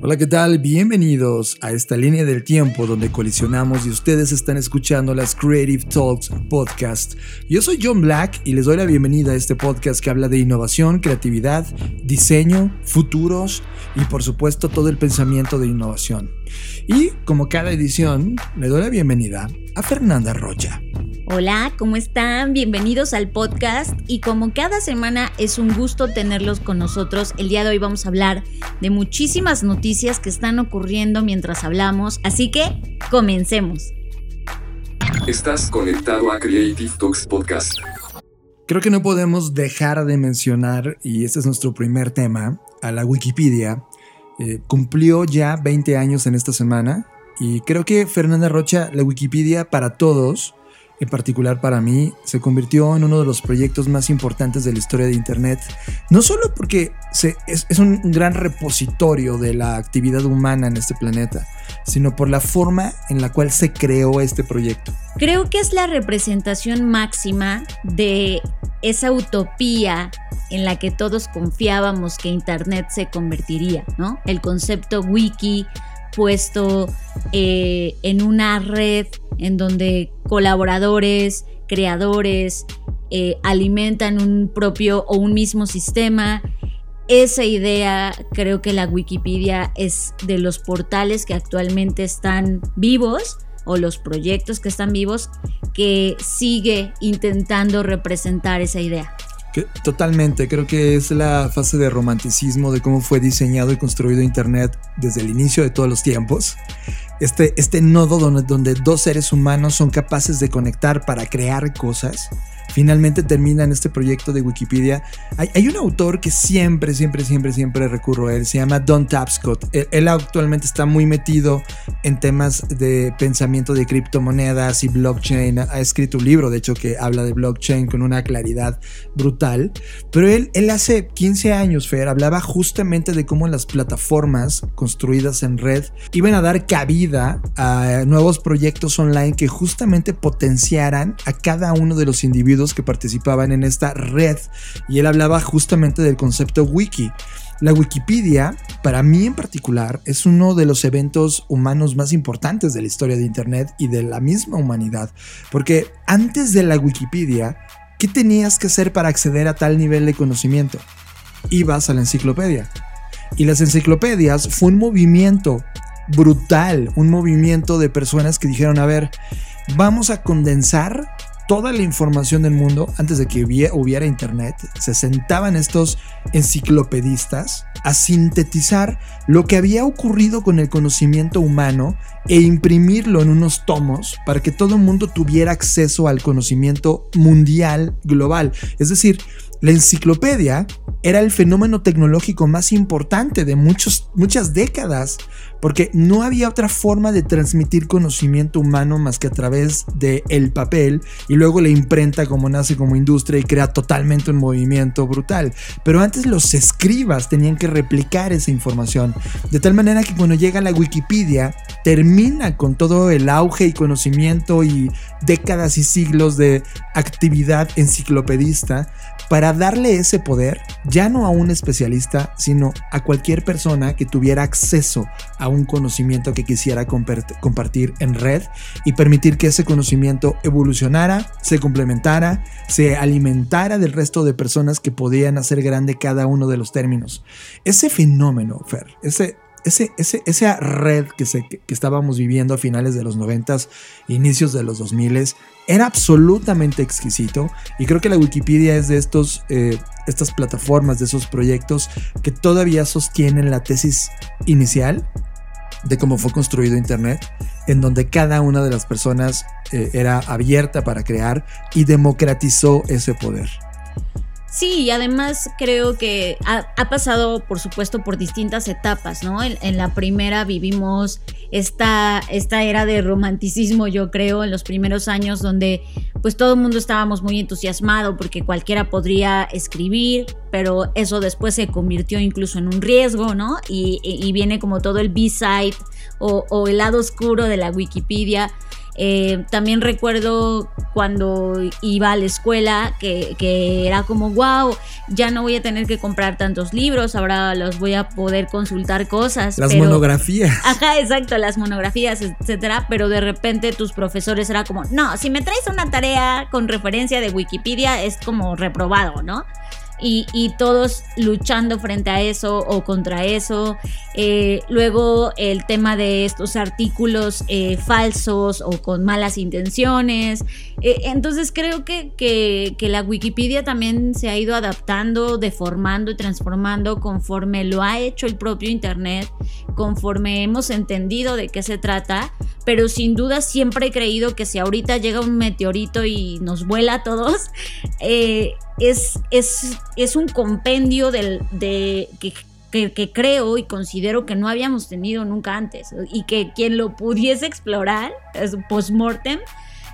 Hola, ¿qué tal? Bienvenidos a esta línea del tiempo donde colisionamos y ustedes están escuchando las Creative Talks Podcast. Yo soy John Black y les doy la bienvenida a este podcast que habla de innovación, creatividad, diseño, futuros y por supuesto todo el pensamiento de innovación. Y como cada edición, le doy la bienvenida a Fernanda Rocha. Hola, ¿cómo están? Bienvenidos al podcast y como cada semana es un gusto tenerlos con nosotros. El día de hoy vamos a hablar de muchísimas noticias que están ocurriendo mientras hablamos, así que comencemos. Estás conectado a Creative Talks Podcast. Creo que no podemos dejar de mencionar, y este es nuestro primer tema, a la Wikipedia. Eh, cumplió ya 20 años en esta semana y creo que Fernanda Rocha, la Wikipedia para todos, en particular para mí, se convirtió en uno de los proyectos más importantes de la historia de Internet. No solo porque es, es un gran repositorio de la actividad humana en este planeta, sino por la forma en la cual se creó este proyecto. Creo que es la representación máxima de esa utopía en la que todos confiábamos que Internet se convertiría, ¿no? El concepto wiki puesto eh, en una red en donde colaboradores, creadores, eh, alimentan un propio o un mismo sistema. Esa idea, creo que la Wikipedia es de los portales que actualmente están vivos o los proyectos que están vivos que sigue intentando representar esa idea. Totalmente, creo que es la fase de romanticismo de cómo fue diseñado y construido Internet desde el inicio de todos los tiempos. Este, este nodo donde, donde dos seres humanos son capaces de conectar para crear cosas, finalmente termina en este proyecto de Wikipedia. Hay, un autor que siempre, siempre, siempre, siempre recurro a él, se llama Don Tapscott. Él, él actualmente está muy metido en temas de pensamiento de criptomonedas y blockchain. Ha escrito un libro, de hecho, que habla de blockchain con una claridad brutal. Pero él, él hace 15 años, Fer, hablaba justamente de cómo las plataformas construidas en red iban a dar cabida a nuevos proyectos online que justamente potenciaran a cada uno de los individuos que participaban en esta red. Y él hablaba justamente del concepto wiki. La Wikipedia, para mí en particular, es uno de los eventos humanos más importantes de la historia de Internet y de la misma humanidad. Porque antes de la Wikipedia, ¿qué tenías que hacer para acceder a tal nivel de conocimiento? Ibas a la enciclopedia. Y las enciclopedias fue un movimiento brutal, un movimiento de personas que dijeron, a ver, vamos a condensar toda la información del mundo antes de que hubie- hubiera internet. Se sentaban estos enciclopedistas a sintetizar lo que había ocurrido con el conocimiento humano e imprimirlo en unos tomos para que todo el mundo tuviera acceso al conocimiento mundial global. Es decir, la enciclopedia era el fenómeno tecnológico más importante de muchos, muchas décadas, porque no había otra forma de transmitir conocimiento humano más que a través del el papel y luego la imprenta como nace como industria y crea totalmente un movimiento brutal. Pero antes los escribas tenían que replicar esa información, de tal manera que cuando llega la Wikipedia termina con todo el auge y conocimiento y décadas y siglos de actividad enciclopedista para darle ese poder ya no a un especialista, sino a cualquier persona que tuviera acceso a un conocimiento que quisiera compart- compartir en red y permitir que ese conocimiento evolucionara, se complementara, se alimentara del resto de personas que podían hacer grande cada uno de los términos. Ese fenómeno, Fer, ese, ese, ese, esa red que, se, que estábamos viviendo a finales de los 90, inicios de los 2000, era absolutamente exquisito y creo que la Wikipedia es de estos, eh, estas plataformas, de esos proyectos que todavía sostienen la tesis inicial de cómo fue construido Internet, en donde cada una de las personas eh, era abierta para crear y democratizó ese poder. Sí, y además creo que ha, pasado, por supuesto, por distintas etapas, ¿no? En, en, la primera vivimos esta, esta era de romanticismo, yo creo, en los primeros años donde pues todo el mundo estábamos muy entusiasmado porque cualquiera podría escribir, pero eso después se convirtió incluso en un riesgo, ¿no? Y, y viene como todo el B-side o el lado oscuro de la Wikipedia eh, también recuerdo cuando iba a la escuela que, que, era como, wow, ya no voy a tener que comprar tantos libros, ahora los voy a poder consultar cosas. Las pero, monografías. Ajá, exacto, las monografías, etcétera. Pero de repente tus profesores era como, no, si me traes una tarea con referencia de Wikipedia es como reprobado, ¿no? Y, todos luchando frente a eso o contra eso. Eh, luego el tema de estos artículos eh, falsos o con malas intenciones. Eh, entonces creo que, que, que, la Wikipedia también se ha ido adaptando, deformando y transformando conforme lo ha hecho el propio Internet, conforme hemos entendido de qué se trata. Pero sin duda siempre he creído que si ahorita llega un meteorito y nos vuela a todos, es, es, es un compendio del, de, que, que, que, creo y considero que no habíamos tenido nunca antes y que quien lo pudiese explorar, post-mortem,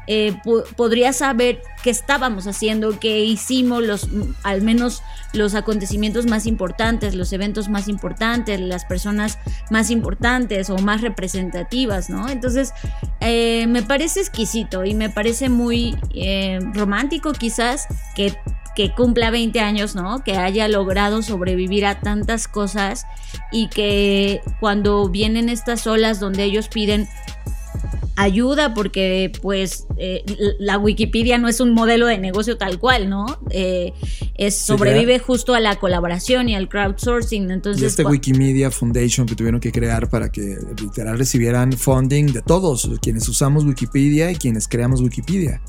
eh, podría saber qué estábamos haciendo, qué hicimos, los, al menos los acontecimientos más importantes, los eventos más importantes, las personas más importantes o más representativas, ¿no? Entonces, eh, me parece exquisito y me parece muy eh, romántico quizás que que cumpla 20 años, ¿no? Que haya logrado sobrevivir a tantas cosas y que cuando vienen estas olas donde ellos piden ayuda porque pues eh, la Wikipedia no es un modelo de negocio tal cual, ¿no? Eh, es, sobrevive sí, justo a la colaboración y al crowdsourcing. Entonces, y este Wikimedia Foundation que tuvieron que crear para que literal recibieran funding de todos, quienes usamos Wikipedia y quienes creamos Wikipedia.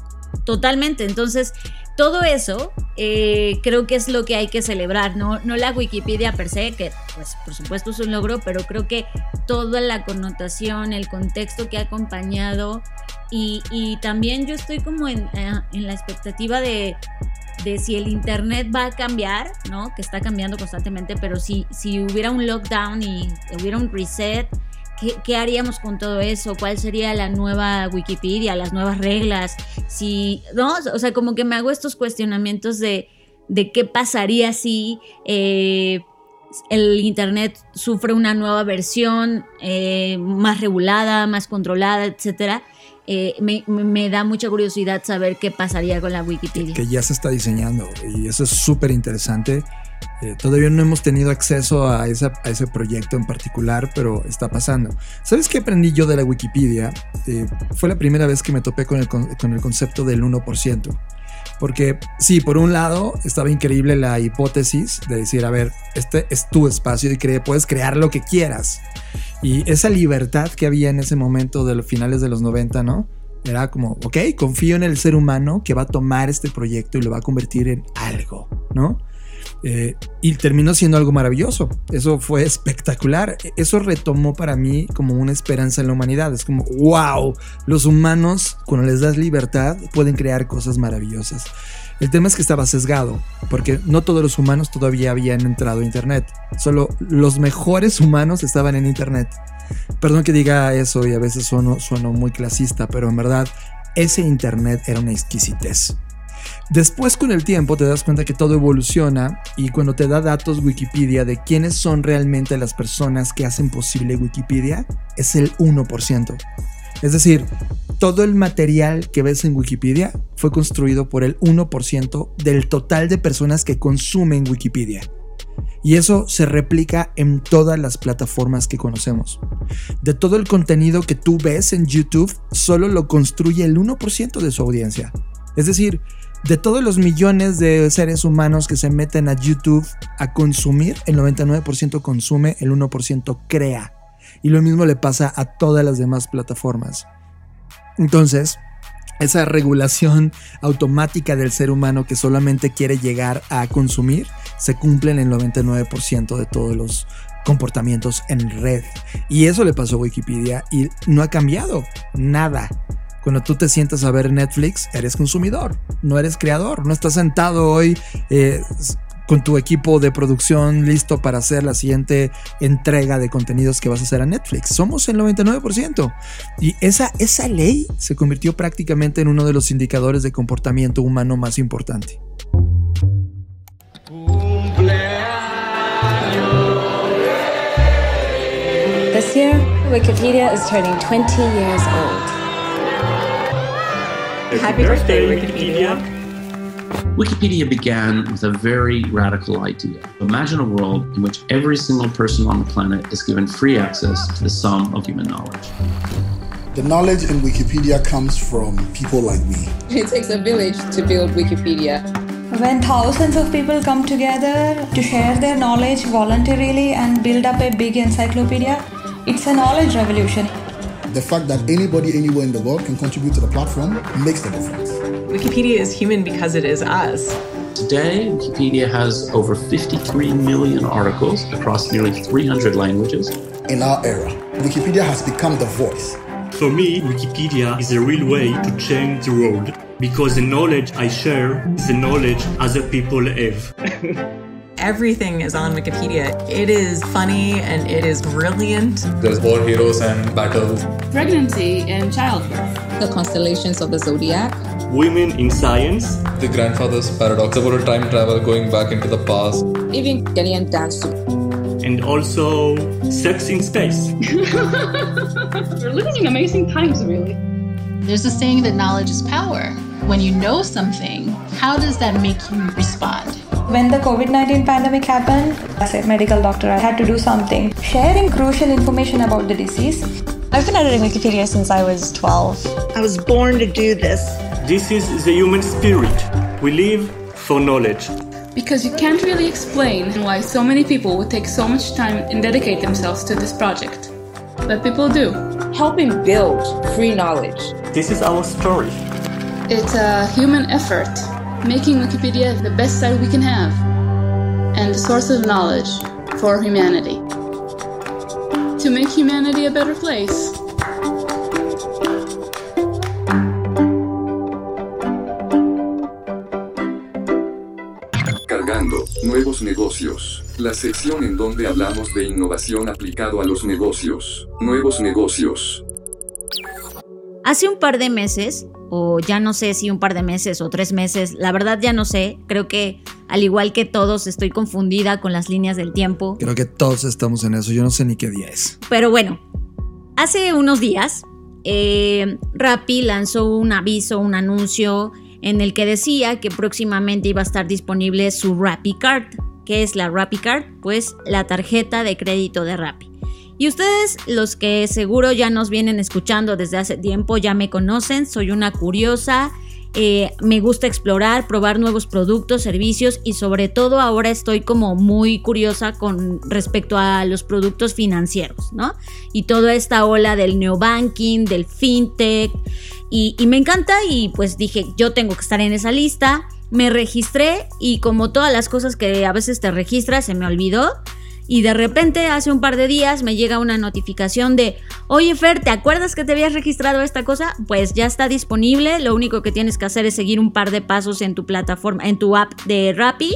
Totalmente, entonces todo eso eh, creo que es lo que hay que celebrar, ¿no? no la Wikipedia per se, que pues por supuesto es un logro, pero creo que toda la connotación, el contexto que ha acompañado y, también yo estoy como en, eh, en la expectativa de, de, si el Internet va a cambiar, ¿no? Que está cambiando constantemente, pero si, si hubiera un lockdown y hubiera un reset, ¿Qué, ¿Qué, haríamos con todo eso? ¿Cuál sería la nueva Wikipedia, las nuevas reglas? Si, ¿no? O sea, como que me hago estos cuestionamientos de, de qué pasaría si eh, el Internet sufre una nueva versión eh, más regulada, más controlada, etcétera. Eh, me, me, da mucha curiosidad saber qué pasaría con la Wikipedia. Que ya se está diseñando y eso es súper interesante. Eh, todavía no hemos tenido acceso a, ese proyecto en particular, pero está pasando. ¿Sabes qué aprendí yo de la Wikipedia? Eh, fue la primera vez que me topé con el, con el concepto del 1%. Porque sí, por un lado estaba increíble la hipótesis de decir, a ver, este es tu espacio y cre puedes crear lo que quieras. Y esa libertad que había en ese momento de los finales de los 90, ¿no? Era como, ok, confío en el ser humano que va a tomar este proyecto y lo va a convertir en algo, ¿no? Eh, y terminó siendo algo maravilloso. Eso fue espectacular. Eso retomó para mí como una esperanza en la humanidad. Es como, wow, los humanos, cuando les das libertad, pueden crear cosas maravillosas. El tema es que estaba sesgado, porque no todos los humanos todavía habían entrado a Internet. Solo los mejores humanos estaban en Internet. Perdón que diga eso y a veces sueno, sueno muy clasista, pero en verdad ese Internet era una exquisitez. Después con el tiempo te das cuenta que todo evoluciona y cuando te da datos Wikipedia de quiénes son realmente las personas que hacen posible Wikipedia, es el 1%. Es decir, todo el material que ves en Wikipedia fue construido por el 1% del total de personas que consumen Wikipedia. Y eso se replica en todas las plataformas que conocemos. De todo el contenido que tú ves en YouTube, solo lo construye el 1% de su audiencia. Es decir, de todos los millones de seres humanos que se meten a YouTube a consumir, el 99% consume, el 1% crea. Y lo mismo le pasa a todas las demás plataformas. Entonces, esa regulación automática del ser humano que solamente quiere llegar a consumir se cumple en el 99% de todos los comportamientos en red. Y eso le pasó a Wikipedia y no ha cambiado nada Cuando tú te sientas a ver Netflix, eres consumidor, no eres creador. No estás sentado hoy eh, con tu equipo de producción listo para hacer la siguiente entrega de contenidos que vas a hacer a Netflix. Somos el 99%. Y esa, esa ley se convirtió prácticamente en uno de los indicadores de comportamiento humano más importante. This year, Wikipedia is turning 20 years old. Happy birthday, Wikipedia. Wikipedia began with a very radical idea. Imagine a world in which every single person on the planet is given free access to the sum of human knowledge. The knowledge in Wikipedia comes from people like me. It takes a village to build Wikipedia. When thousands of people come together to share their knowledge voluntarily and build up a big encyclopedia, it's a knowledge revolution. The fact that anybody anywhere in the world can contribute to the platform makes the difference. Wikipedia is human because it is us. Today, Wikipedia has over 53 million articles across nearly 300 languages. In our era, Wikipedia has become the voice. For me, Wikipedia is a real way to change the world because the knowledge I share is the knowledge other people have. Everything is on Wikipedia. It is funny and it is brilliant. There's war heroes and battles. Pregnancy and childbirth. The constellations of the zodiac. Women in science. The grandfather's paradox about time travel going back into the past. Even Ghanaian dance. And also sex in space. We're living in amazing times, really. There's a saying that knowledge is power. When you know something, how does that make you respond? When the COVID 19 pandemic happened, as a medical doctor, I had to do something. Sharing crucial information about the disease. I've been editing Wikipedia since I was 12. I was born to do this. This is the human spirit. We live for knowledge. Because you can't really explain why so many people would take so much time and dedicate themselves to this project. But people do. Helping build free knowledge. This is our story. It's a human effort, making Wikipedia the best site we can have and the source of knowledge for humanity. To make humanity a better place. Cargando Nuevos Negocios, la sección en donde hablamos de innovación aplicado a los negocios. Nuevos negocios. Hace un par de meses, o ya no sé si un par de meses o tres meses, la verdad ya no sé, creo que al igual que todos estoy confundida con las líneas del tiempo. Creo que todos estamos en eso, yo no sé ni qué día es. Pero bueno, hace unos días, eh, Rappi lanzó un aviso, un anuncio en el que decía que próximamente iba a estar disponible su Rappi Card. ¿Qué es la Rappi Card? Pues la tarjeta de crédito de Rappi. Y ustedes, los que seguro ya nos vienen escuchando desde hace tiempo, ya me conocen, soy una curiosa, eh, me gusta explorar, probar nuevos productos, servicios y sobre todo ahora estoy como muy curiosa con respecto a los productos financieros, ¿no? Y toda esta ola del neobanking, del fintech y, y me encanta y pues dije, yo tengo que estar en esa lista, me registré y como todas las cosas que a veces te registras, se me olvidó. Y de repente, hace un par de días, me llega una notificación de, oye Fer, ¿te acuerdas que te habías registrado esta cosa? Pues ya está disponible, lo único que tienes que hacer es seguir un par de pasos en tu plataforma, en tu app de Rappi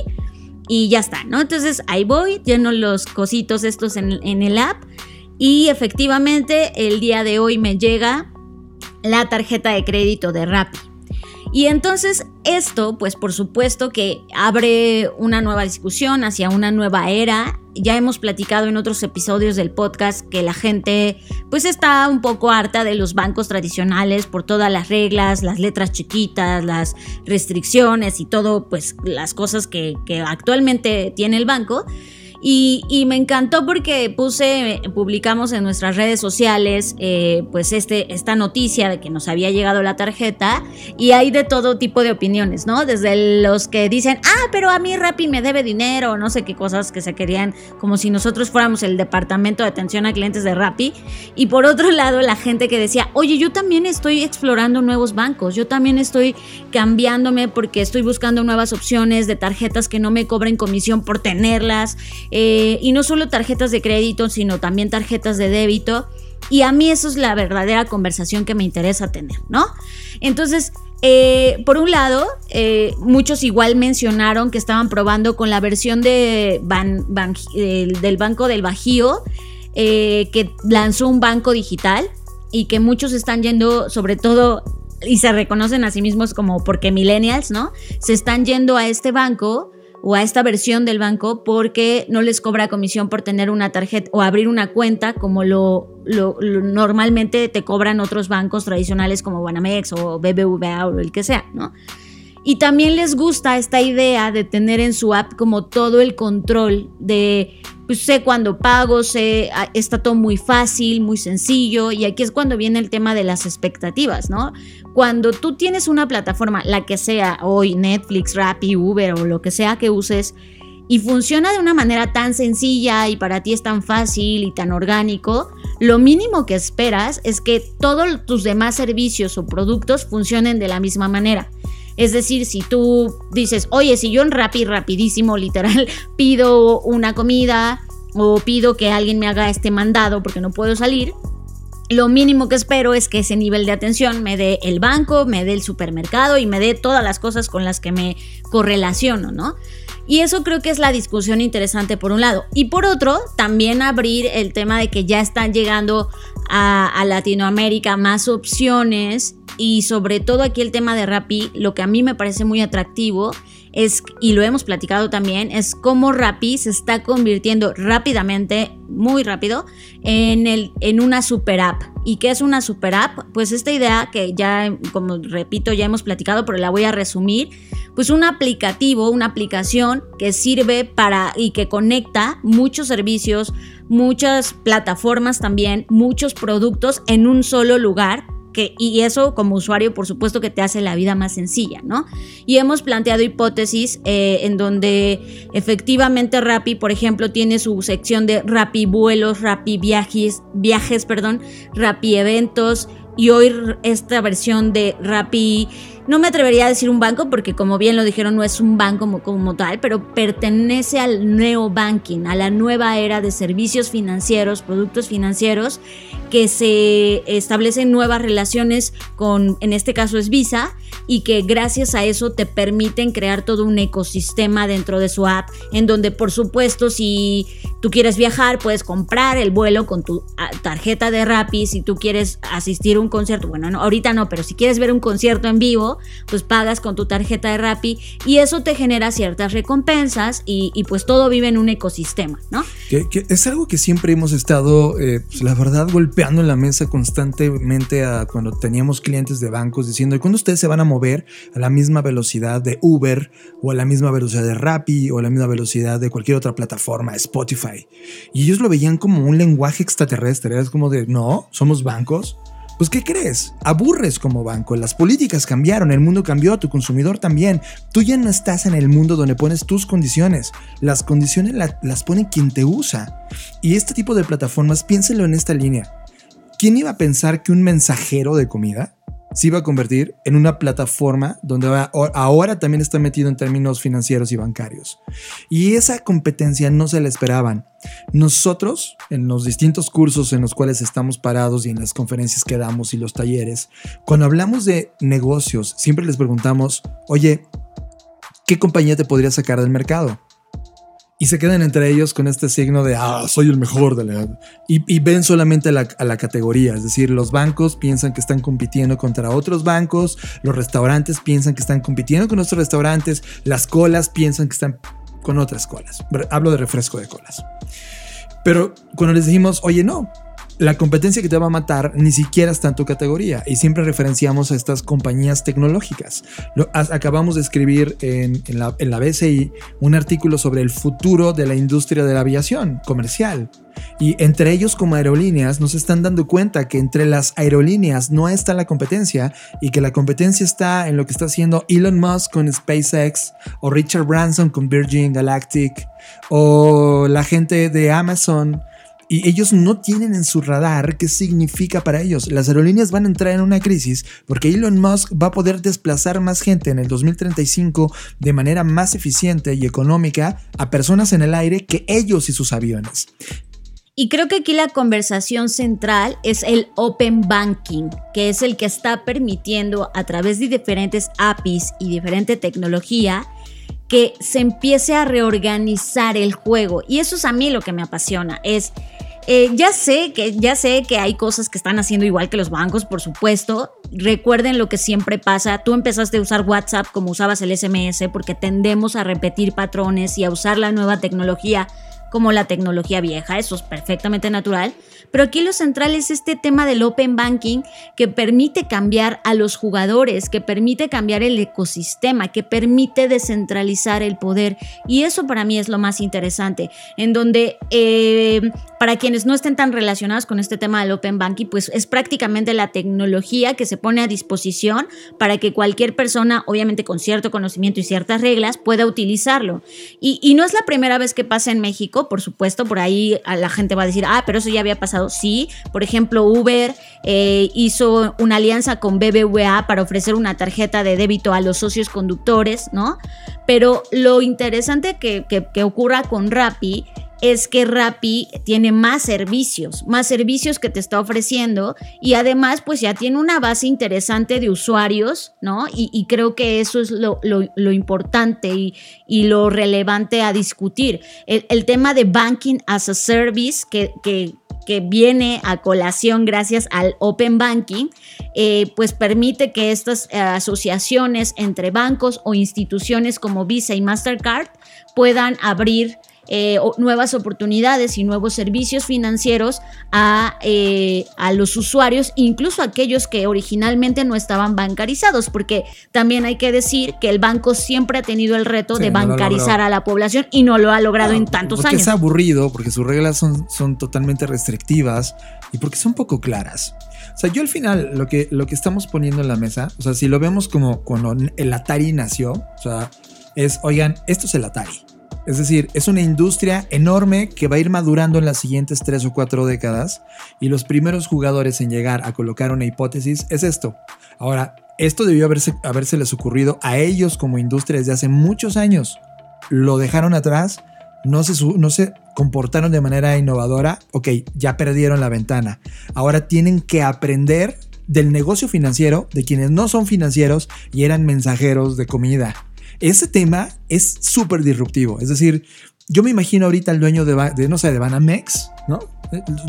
y ya está, ¿no? Entonces ahí voy, lleno los cositos estos en, en el app y efectivamente el día de hoy me llega la tarjeta de crédito de Rappi. Y entonces esto, pues por supuesto que abre una nueva discusión hacia una nueva era. Ya hemos platicado en otros episodios del podcast que la gente pues está un poco harta de los bancos tradicionales por todas las reglas, las letras chiquitas, las restricciones y todo pues las cosas que, que actualmente tiene el banco. Y, y, me encantó porque puse, publicamos en nuestras redes sociales, eh, pues este, esta noticia de que nos había llegado la tarjeta y hay de todo tipo de opiniones, ¿no? Desde los que dicen, ah, pero a mí Rappi me debe dinero, no sé qué cosas que se querían, como si nosotros fuéramos el departamento de atención a clientes de Rappi. Y por otro lado, la gente que decía, oye, yo también estoy explorando nuevos bancos, yo también estoy cambiándome porque estoy buscando nuevas opciones de tarjetas que no me cobren comisión por tenerlas. Eh, y no solo tarjetas de crédito, sino también tarjetas de débito. Y a mí eso es la verdadera conversación que me interesa tener, ¿no? Entonces, eh, por un lado, eh, muchos igual mencionaron que estaban probando con la versión de del Banco del Bajío, que lanzó un banco digital y que muchos están yendo, sobre todo, y se reconocen a sí mismos como porque millennials, ¿no? Se están yendo a este banco o a esta versión del banco porque no les cobra comisión por tener una tarjeta o abrir una cuenta como lo, normalmente te cobran otros bancos tradicionales como Banamex o BBVA o el que sea, ¿no? Y también les gusta esta idea de tener en su app como todo el control de, pues sé cuándo pago, sé, ah, está todo muy fácil, muy sencillo, y aquí es cuando viene el tema de las expectativas, ¿no? Cuando tú tienes una plataforma, la que sea, hoy Netflix, Rappi, Uber o lo que sea que uses, y funciona de una manera tan sencilla y para ti es tan fácil y tan orgánico, lo mínimo que esperas es que todos tus demás servicios o productos funcionen de la misma manera. Es decir, si tú dices, oye, si yo en Rappi rapidísimo, literal, pido una comida o pido que alguien me haga este mandado porque no puedo salir, lo mínimo que espero es que ese nivel de atención me dé el banco, me dé el supermercado y me dé todas las cosas con las que me correlaciono, ¿no? Y eso creo que es la discusión interesante por un lado. Y por otro, también abrir el tema de que ya están llegando a, a Latinoamérica más opciones y sobre todo aquí el tema de Rappi, lo que a mí me parece muy atractivo es, y lo hemos platicado también, es cómo Rappi se está convirtiendo rápidamente, muy rápido, en, el, en una super app. ¿Y qué es una super app? Pues esta idea que ya, como repito, ya hemos platicado, pero la voy a resumir, pues un aplicativo, una aplicación que sirve para y que conecta muchos servicios, muchas plataformas también, muchos productos en un solo lugar y eso como usuario, por supuesto que te hace la vida más sencilla, ¿no? Y hemos planteado hipótesis eh, en donde efectivamente Rappi, por ejemplo, tiene su sección de Rappi vuelos, Rappi viajes, viajes, perdón, Rappi eventos, y hoy esta versión de Rappi no me atrevería a decir un banco porque como bien lo dijeron no es un banco como, tal, pero pertenece al neobanking, a la nueva era de servicios financieros, productos financieros, que se establecen nuevas relaciones con, en este caso es Visa, y que gracias a eso te permiten crear todo un ecosistema dentro de su app, en donde por supuesto si tú quieres viajar puedes comprar el vuelo con tu ah, tarjeta de Rappi, si tú quieres asistir a un concierto, bueno, no, ahorita no, pero si quieres ver un concierto en vivo, pues pagas con tu tarjeta de Rappi y eso te genera ciertas recompensas y, pues todo vive en un ecosistema, ¿no? Es algo que siempre hemos estado, eh, pues la verdad, golpeando en la mesa constantemente a cuando teníamos clientes de bancos diciendo, ¿y cuándo ustedes se van a mover a la misma velocidad de Uber o a la misma velocidad de Rappi o a la misma velocidad de cualquier otra plataforma, Spotify? Y ellos lo veían como un lenguaje extraterrestre, es como de, no, somos bancos pues ¿qué crees? Aburres como banco, las políticas cambiaron, el mundo cambió, tu consumidor también. Tú ya no estás en el mundo donde pones tus condiciones, las condiciones las pone quien te usa. Y este tipo de plataformas, piénselo en esta línea. ¿Quién iba a pensar que un mensajero de comida se iba a convertir en una plataforma donde ahora también está metido en términos financieros y bancarios. Y esa competencia no se la esperaban. Nosotros, en los distintos cursos en los cuales estamos parados y en las conferencias que damos y los talleres, cuando hablamos de negocios, siempre les preguntamos, oye, ¿qué compañía te podría sacar del mercado? Y se quedan entre ellos con este signo de, ah, soy el mejor de la... Y, ven solamente a la, categoría, es decir, los bancos piensan que están compitiendo contra otros bancos, los restaurantes piensan que están compitiendo con otros restaurantes, las colas piensan que están con otras colas. Hablo de refresco de colas. Pero cuando les dijimos, oye, no, la competencia que te va a matar ni siquiera está en tu categoría y siempre referenciamos a estas compañías tecnológicas. acabamos de escribir en, la, en, BCI un artículo sobre el futuro de la industria de la aviación comercial. Y entre ellos como aerolíneas nos están dando cuenta que entre las aerolíneas no está la competencia y que la competencia está en lo que está haciendo Elon Musk con SpaceX o Richard Branson con Virgin Galactic o la gente de Amazon y ellos no tienen en su radar qué significa para ellos. Las aerolíneas van a entrar en una crisis porque Elon Musk va a poder desplazar más gente en el 2035 de manera más eficiente y económica a personas en el aire que ellos y sus aviones. Y creo que aquí la conversación central es el Open Banking, que es el que está permitiendo a través de diferentes APIs y diferente tecnología que se empiece a reorganizar el juego. Y eso es a mí lo que me apasiona. Es, eh, ya sé que ya sé que hay cosas que están haciendo igual que los bancos, por supuesto. Recuerden lo que siempre pasa. Tú empezaste a usar WhatsApp como usabas el SMS porque tendemos a repetir patrones y a usar la nueva tecnología como la tecnología vieja, eso es perfectamente natural, pero aquí lo central es este tema del open banking que permite cambiar a los jugadores, que permite cambiar el ecosistema, que permite descentralizar el poder y eso para mí es lo más interesante, en donde eh, para quienes no estén tan relacionados con este tema del open banking, pues es prácticamente la tecnología que se pone a disposición para que cualquier persona, obviamente con cierto conocimiento y ciertas reglas, pueda utilizarlo. Y, y no es la primera vez que pasa en México, por supuesto, por ahí la gente va a decir, ah, pero eso ya había pasado. Sí, por ejemplo, Uber eh, hizo una alianza con BBVA para ofrecer una tarjeta de débito a los socios conductores, ¿no? Pero lo interesante que, que ocurra con Rappi es que Rappi tiene más servicios, más servicios que te está ofreciendo y además pues ya tiene una base interesante de usuarios, ¿no? Y, creo que eso es lo, importante y, y, lo relevante a discutir. El, tema de banking as a service que, que, viene a colación gracias al Open Banking, eh, pues permite que estas eh, asociaciones entre bancos o instituciones como Visa y Mastercard puedan abrir eh, nuevas oportunidades y nuevos servicios financieros a, eh, a los usuarios, incluso aquellos que originalmente no estaban bancarizados, porque también hay que decir que el banco siempre ha tenido el reto de bancarizar a la población y no lo ha logrado en tantos porque años. Es aburrido, porque sus reglas son, son totalmente restrictivas y porque son poco claras. O sea, yo al final lo que, lo que estamos poniendo en la mesa, o sea, si lo vemos como cuando el Atari nació, o sea, es, oigan, esto es el Atari. Es decir, es una industria enorme que va a ir madurando en las siguientes tres o cuatro décadas y los primeros jugadores en llegar a colocar una hipótesis es esto. Ahora, esto debió haberse, les ocurrido a ellos como industria desde hace muchos años. Lo dejaron atrás, no se, no se comportaron de manera innovadora, ok, ya perdieron la ventana. Ahora tienen que aprender del negocio financiero de quienes no son financieros y eran mensajeros de comida. Ese tema es súper disruptivo. Es decir, yo me imagino ahorita el dueño de, no sé, de Banamex, ¿no?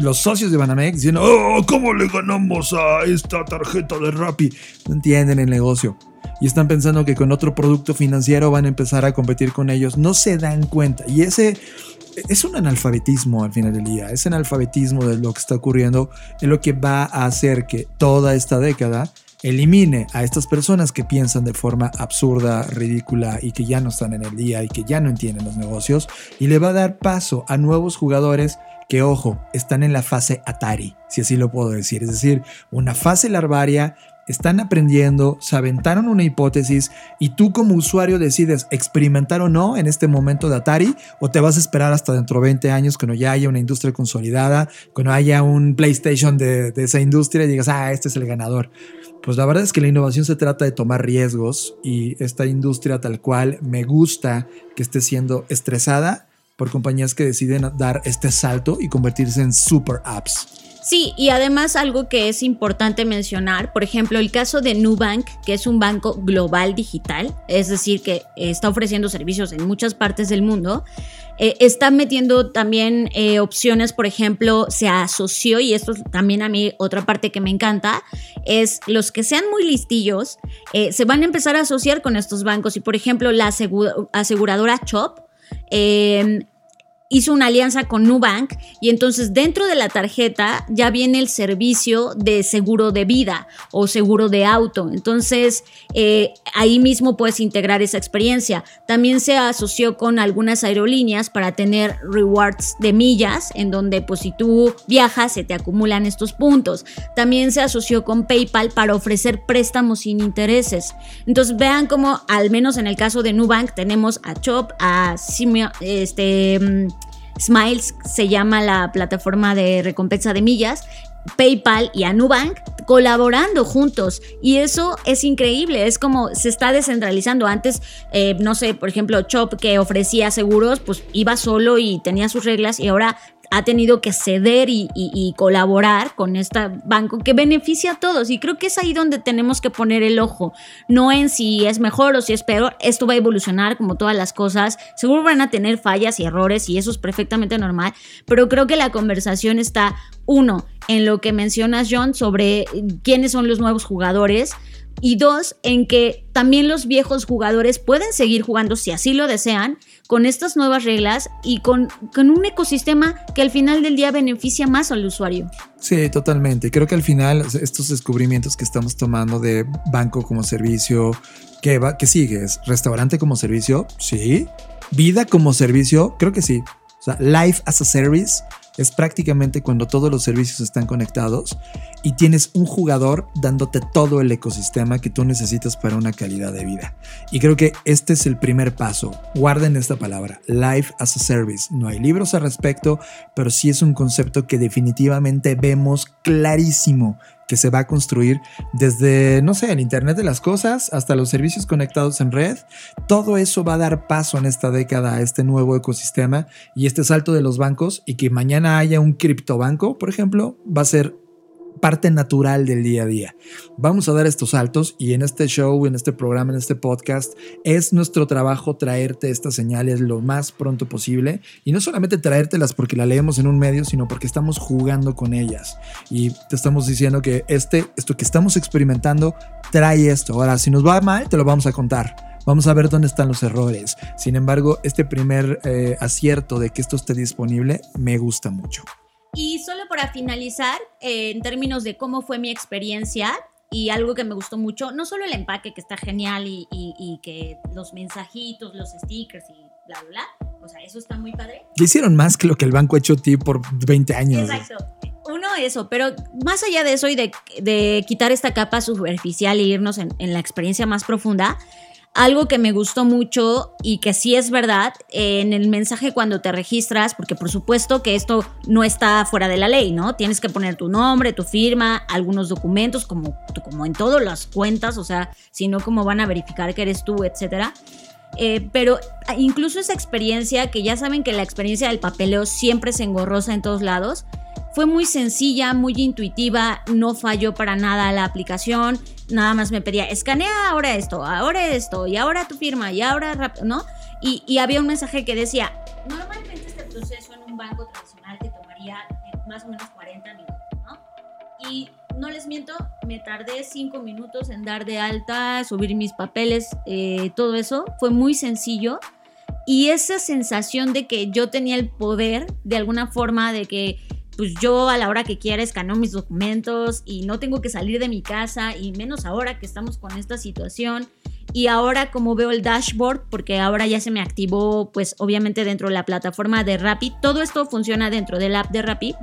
Los socios de Banamex diciendo, oh, ¿cómo le ganamos a esta tarjeta de Rappi? No entienden el negocio. Y están pensando que con otro producto financiero van a empezar a competir con ellos. No se dan cuenta. Y ese es un analfabetismo al final del día. Ese analfabetismo de lo que está ocurriendo es lo que va a hacer que toda esta década elimine a estas personas que piensan de forma absurda, ridícula y que ya no están en el día y que ya no entienden los negocios y le va a dar paso a nuevos jugadores que, ojo, están en la fase Atari, si así lo puedo decir, es decir, una fase larvaria están aprendiendo, se aventaron una hipótesis y tú como usuario decides experimentar o no en este momento de Atari o te vas a esperar hasta dentro de 20 años cuando ya haya una industria consolidada, cuando haya un PlayStation de, esa industria y digas, ah, este es el ganador. Pues la verdad es que la innovación se trata de tomar riesgos y esta industria tal cual me gusta que esté siendo estresada por compañías que deciden dar este salto y convertirse en super apps. Sí, y además algo que es importante mencionar, por ejemplo, el caso de Nubank, que es un banco global digital, es decir, que está ofreciendo servicios en muchas partes del mundo, eh, está metiendo también eh, opciones, por ejemplo, se asoció, y esto también a mí otra parte que me encanta, es los que sean muy listillos, eh, se van a empezar a asociar con estos bancos. Y por ejemplo, la aseguradora Chop hizo una alianza con Nubank y entonces dentro de la tarjeta ya viene el servicio de seguro de vida o seguro de auto. Entonces eh, ahí mismo puedes integrar esa experiencia. También se asoció con algunas aerolíneas para tener rewards de millas en donde pues si tú viajas se te acumulan estos puntos. También se asoció con PayPal para ofrecer préstamos sin intereses. Entonces vean cómo al menos en el caso de Nubank tenemos a Chop, a Simio, este mm, Smiles se llama la plataforma de recompensa de millas, PayPal y Anubank colaborando juntos y eso es increíble, es como se está descentralizando. Antes, eh, no sé, por ejemplo, Chop que ofrecía seguros, pues iba solo y tenía sus reglas y ahora ha tenido que ceder y, colaborar con este banco que beneficia a todos. Y creo que es ahí donde tenemos que poner el ojo, no en si es mejor o si es peor. Esto va a evolucionar como todas las cosas. Seguro van a tener fallas y errores y eso es perfectamente normal, pero creo que la conversación está, uno, en lo que mencionas, John, sobre quiénes son los nuevos jugadores. Y dos, en que también los viejos jugadores pueden seguir jugando si así lo desean con estas nuevas reglas y con, un ecosistema que al final del día beneficia más al usuario. Sí, totalmente. Creo que al final estos descubrimientos que estamos tomando de banco como servicio, ¿qué, va, qué sigue? ¿Es restaurante como servicio? Sí. Vida como servicio, creo que sí. O sea, life as a service es prácticamente cuando todos los servicios están conectados y tienes un jugador dándote todo el ecosistema que tú necesitas para una calidad de vida. Y creo que este es el primer paso. Guarden esta palabra, life as a service. No hay libros al respecto, pero sí es un concepto que definitivamente vemos clarísimo que se va a construir desde, no sé, el Internet de las Cosas hasta los servicios conectados en red. Todo eso va a dar paso en esta década a este nuevo ecosistema y este salto de los bancos y que mañana haya un criptobanco, por ejemplo, va a ser parte natural del día a día. Vamos a dar estos saltos y en este show, en este programa, en este podcast, es nuestro trabajo traerte estas señales lo más pronto posible y no solamente traértelas porque la leemos en un medio, sino porque estamos jugando con ellas y te estamos diciendo que este, esto que estamos experimentando trae esto. Ahora, si nos va mal, te lo vamos a contar. Vamos a ver dónde están los errores. Sin embargo, este primer eh, acierto de que esto esté disponible me gusta mucho. Y solo para finalizar, eh, en términos de cómo fue mi experiencia y algo que me gustó mucho, no solo el empaque que está genial y, y- y que los mensajitos, los stickers y bla, bla, bla, o sea, eso está muy padre. Hicieron más que lo que el banco ha hecho a ti por 20 años. Exacto. Uno, eso, pero más allá de eso y de, de quitar esta capa superficial e irnos en, en la experiencia más profunda, algo que me gustó mucho y que sí es verdad en el mensaje cuando te registras, porque por supuesto que esto no está fuera de la ley, ¿no? Tienes que poner tu nombre, tu firma, algunos documentos, como, como en todas las cuentas, o sea, si no, ¿cómo van a verificar que eres tú, etcétera? Eh, pero incluso esa experiencia, que ya saben que la experiencia del papeleo siempre se engorrosa en todos lados, fue muy sencilla, muy intuitiva, no falló para nada la aplicación, nada más me pedía, escanea ahora esto, ahora esto, y ahora tu firma, y ahora, ¿no? Y, y había un mensaje que decía, normalmente este proceso en un banco tradicional te tomaría eh, más o menos 40 minutos, ¿no? Y no les miento, me tardé 5 minutos en dar de alta, subir mis papeles, eh, todo eso, fue muy sencillo. Y esa sensación de que yo tenía el poder, de alguna forma, de que pues yo a la hora que quiera escaneo mis documentos y no tengo que salir de mi casa y menos ahora que estamos con esta situación. Y ahora como veo el dashboard, porque ahora ya se me activó pues obviamente dentro de la plataforma de Rappi, todo esto funciona dentro del app de Rappi.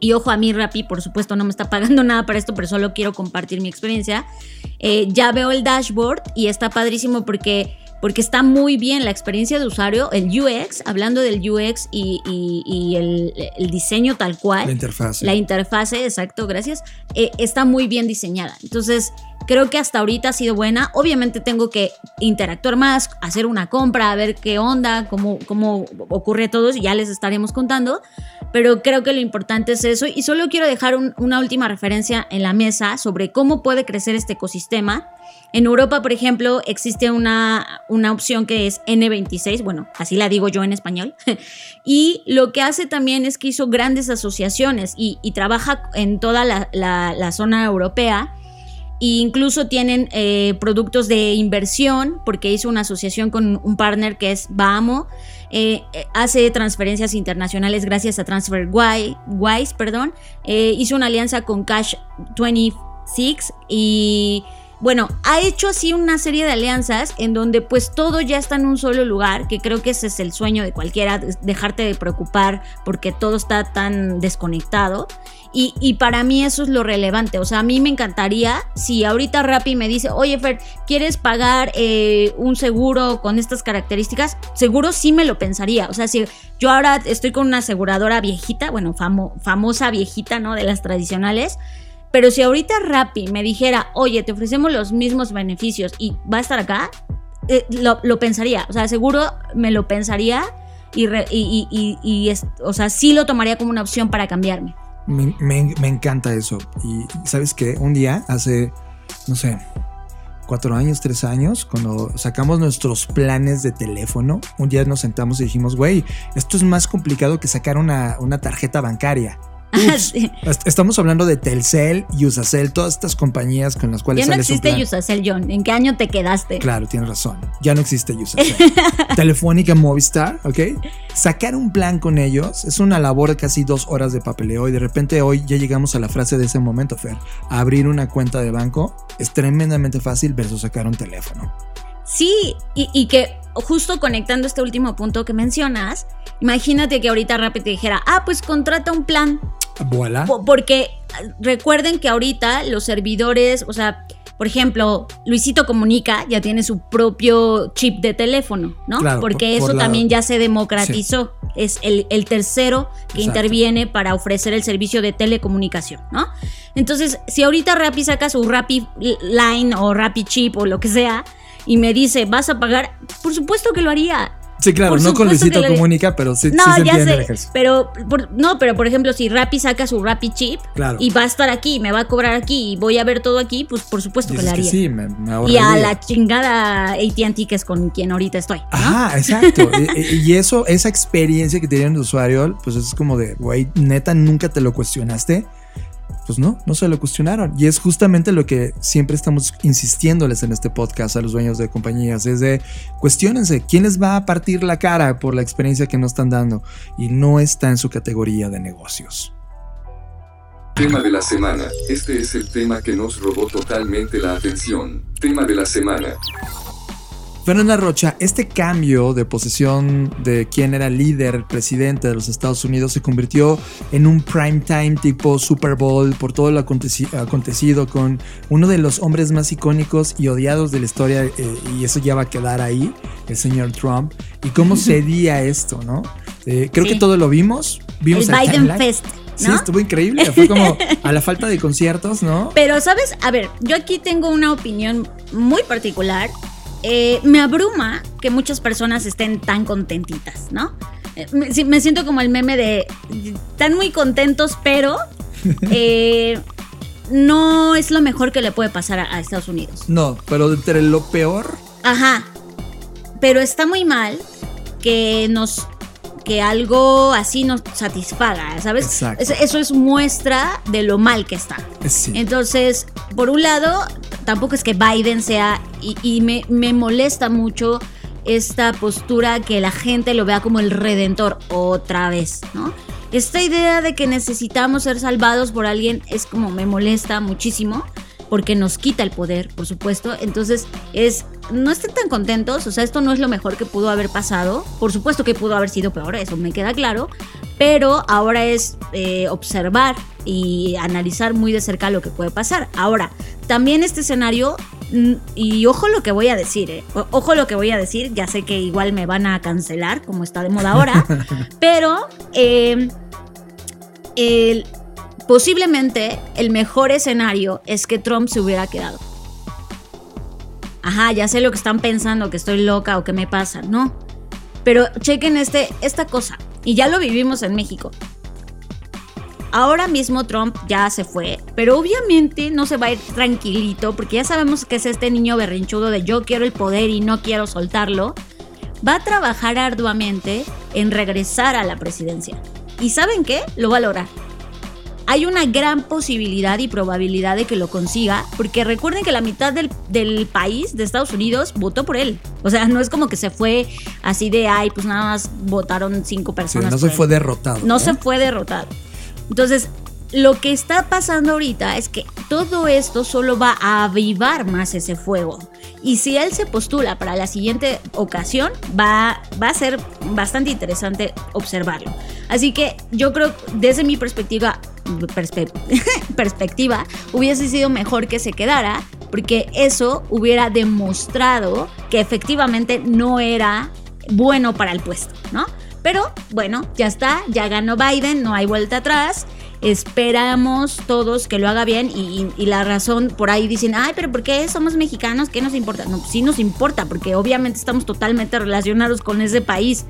Y ojo a mí, Rappi, por supuesto, no me está pagando nada para esto, pero solo quiero compartir mi experiencia. Eh, ya veo el dashboard y está padrísimo porque, porque está muy bien la experiencia de usuario, el UX, hablando del UX y, y- y el, el diseño tal cual. La interfaz. La interfase, exacto, gracias. eh, está muy bien diseñada. Entonces, creo que hasta ahorita ha sido buena. Obviamente tengo que interactuar más, hacer una compra, a ver qué onda, cómo, cómo ocurre todo, y ya les estaremos contando. Pero creo que lo importante es eso. Y solo quiero dejar un- una última referencia en la mesa sobre cómo puede crecer este ecosistema. En Europa, por ejemplo, existe una, una opción que es N26, bueno, así la digo yo en español, y lo que hace también es que hizo grandes asociaciones y, trabaja en toda la, la- zona europea. E incluso tienen eh, productos de inversión, porque hizo una asociación con un partner que es. Eh, eh, hace transferencias internacionales gracias a TransferWise, perdón. Eh, hizo una alianza con Cash 26 y bueno, ha hecho así una serie de alianzas en donde pues todo ya está en un solo lugar, que creo que ese es el sueño de cualquiera, dejarte de preocupar porque todo está tan desconectado. Y, y para mí eso es lo relevante. O sea, a mí me encantaría si ahorita Rappi me dice, oye Fer, ¿quieres pagar eh, un seguro con estas características? Seguro sí me lo pensaría. O sea, si yo ahora estoy con una aseguradora viejita, bueno, famo- famosa viejita, ¿no? De las tradicionales. Pero si ahorita Rappi me dijera, oye, te ofrecemos los mismos beneficios y va a estar acá, eh, lo, pensaría. O sea, seguro me lo pensaría y, re- o sea, sí lo tomaría como una opción para cambiarme. Me, me- me encanta eso. Y sabes que un día, hace, no sé, cuatro años, tres años, cuando sacamos nuestros planes de teléfono, un día nos sentamos y dijimos, güey, esto es más complicado que sacar una, una tarjeta bancaria. Ups. Estamos hablando de Telcel, Usacell, todas estas compañías con las cuales Ya no existe plan. Usacell, John. ¿En qué año te quedaste? Claro, tienes razón. Ya no existe Usacell. Telefónica Movistar, ¿ok? Sacar un plan con ellos es una labor de casi dos horas de papeleo y de repente hoy ya llegamos a la frase de ese momento, Fer. Abrir una cuenta de banco es tremendamente fácil versus sacar un teléfono. Sí, y, y que justo conectando este último punto que mencionas, imagínate que ahorita Rappi te dijera, ah, pues contrata un plan. Voilà. Po- Porque recuerden que ahorita los servidores, o sea, por ejemplo, Luisito Comunica ya tiene su propio chip de teléfono, ¿no? Claro, Porque por- eso por la- también ya se democratizó. Es el, el tercero que Exacto. interviene para ofrecer el servicio de telecomunicación, ¿no? Entonces, si ahorita Rappi saca su Rappi Line o Rappi Chip o lo que sea y me dice, vas a pagar, por supuesto que lo haría. Sí, claro, Por no con Luisito que haría. Comunica, pero sí, No, sí se ya el sé, ejercicio. pero por- no, pero por ejemplo, si Rappi saca su Rappi chip Claro. y va a estar aquí, me va a cobrar aquí y voy a ver todo aquí, pues por supuesto que lo que haría. sí, me, me y a la chingada AT&T que es con quien ahorita estoy. ¿no? Ajá, exacto. y, y eso, esa experiencia que tiene el usuario, pues es como de, güey, neta, nunca te lo cuestionaste. Pues no, no se lo cuestionaron. Y es justamente lo que siempre estamos insistiéndoles en este podcast a los dueños de compañías, es de cuestionense quién les va a partir la cara por la experiencia que nos están dando y no está en su categoría de negocios. Tema de la semana. Este es el tema que nos robó totalmente la atención. Tema de la semana. Fernanda Rocha, este cambio de posesión de quien era líder, presidente de los Estados Unidos, se convirtió en un prime time tipo Super Bowl por todo lo aconteci- acontecido con uno de los hombres más icónicos y odiados de la historia, eh, y eso ya va a quedar ahí, el señor Trump, y cómo cedía esto, ¿no? Eh, creo Sí. que todo lo vimos. Vimos El Biden timeline. Fest, Sí, ¿no? estuvo increíble. Fue como a la falta de conciertos, ¿no? Pero, ¿sabes? A ver, yo aquí tengo una opinión muy particular. Eh, me abruma que muchas personas estén tan contentitas, ¿no? Eh, me, siento como el meme de están muy contentos, pero eh, no es lo mejor que le puede pasar a, a Estados Unidos. No, pero entre lo peor, Ajá. Pero está muy mal que nos que algo así nos satisfaga, ¿sabes? Exacto. Es- eso es muestra de lo mal que está. sí. Entonces, por un lado, tampoco es que Biden sea, y, me, me molesta mucho esta postura que la gente lo vea como el redentor otra vez, ¿no? Esta idea de que necesitamos ser salvados por alguien es como me molesta muchísimo porque nos quita el poder, por supuesto. Entonces, es no estén tan contentos, o sea, esto no es lo mejor que pudo haber pasado. Por supuesto que pudo haber sido peor, eso me queda claro, pero ahora es eh, observar y analizar muy de cerca lo que puede pasar. Ahora, también este escenario, mm, y ojo lo que voy a decir, eh, ojo lo que voy a decir, ya sé que igual me van a cancelar, como está de moda ahora, pero eh, el- posiblemente el mejor escenario es que Trump se hubiera quedado. Ajá, ya sé lo que están pensando, que estoy loca o que me pasa, no. Pero chequen este, esta cosa, y ya lo vivimos en México. Ahora mismo Trump ya se fue, pero obviamente no se va a ir tranquilito, porque ya sabemos que es este niño berrinchudo de yo quiero el poder y no quiero soltarlo. Va a trabajar arduamente en regresar a la presidencia. ¿Y saben qué? Lo va a lograr. Hay una gran posibilidad y probabilidad de que lo consiga, porque recuerden que la mitad del, del país de Estados Unidos votó por él. O sea, no es como que se fue así de, ay, pues nada más votaron cinco sí, personas. no se él". fue derrotado. No se fue derrotado. Entonces, lo que está pasando ahorita es que todo esto solo va a avivar más ese fuego. Y si él se postula para la siguiente ocasión, va, va a ser bastante interesante observarlo. Así que yo creo, desde mi perspectiva, perspe- perspectiva, hubiese sido mejor que se quedara, porque eso hubiera demostrado que efectivamente no era bueno para el puesto, ¿no? Pero bueno, ya está, ya ganó Biden, no hay vuelta atrás. Esperamos todos que lo haga bien y, y- la razón por ahí dicen, ay, pero ¿por qué somos mexicanos? ¿Qué nos importa? No, sí nos importa porque obviamente estamos totalmente relacionados con ese país.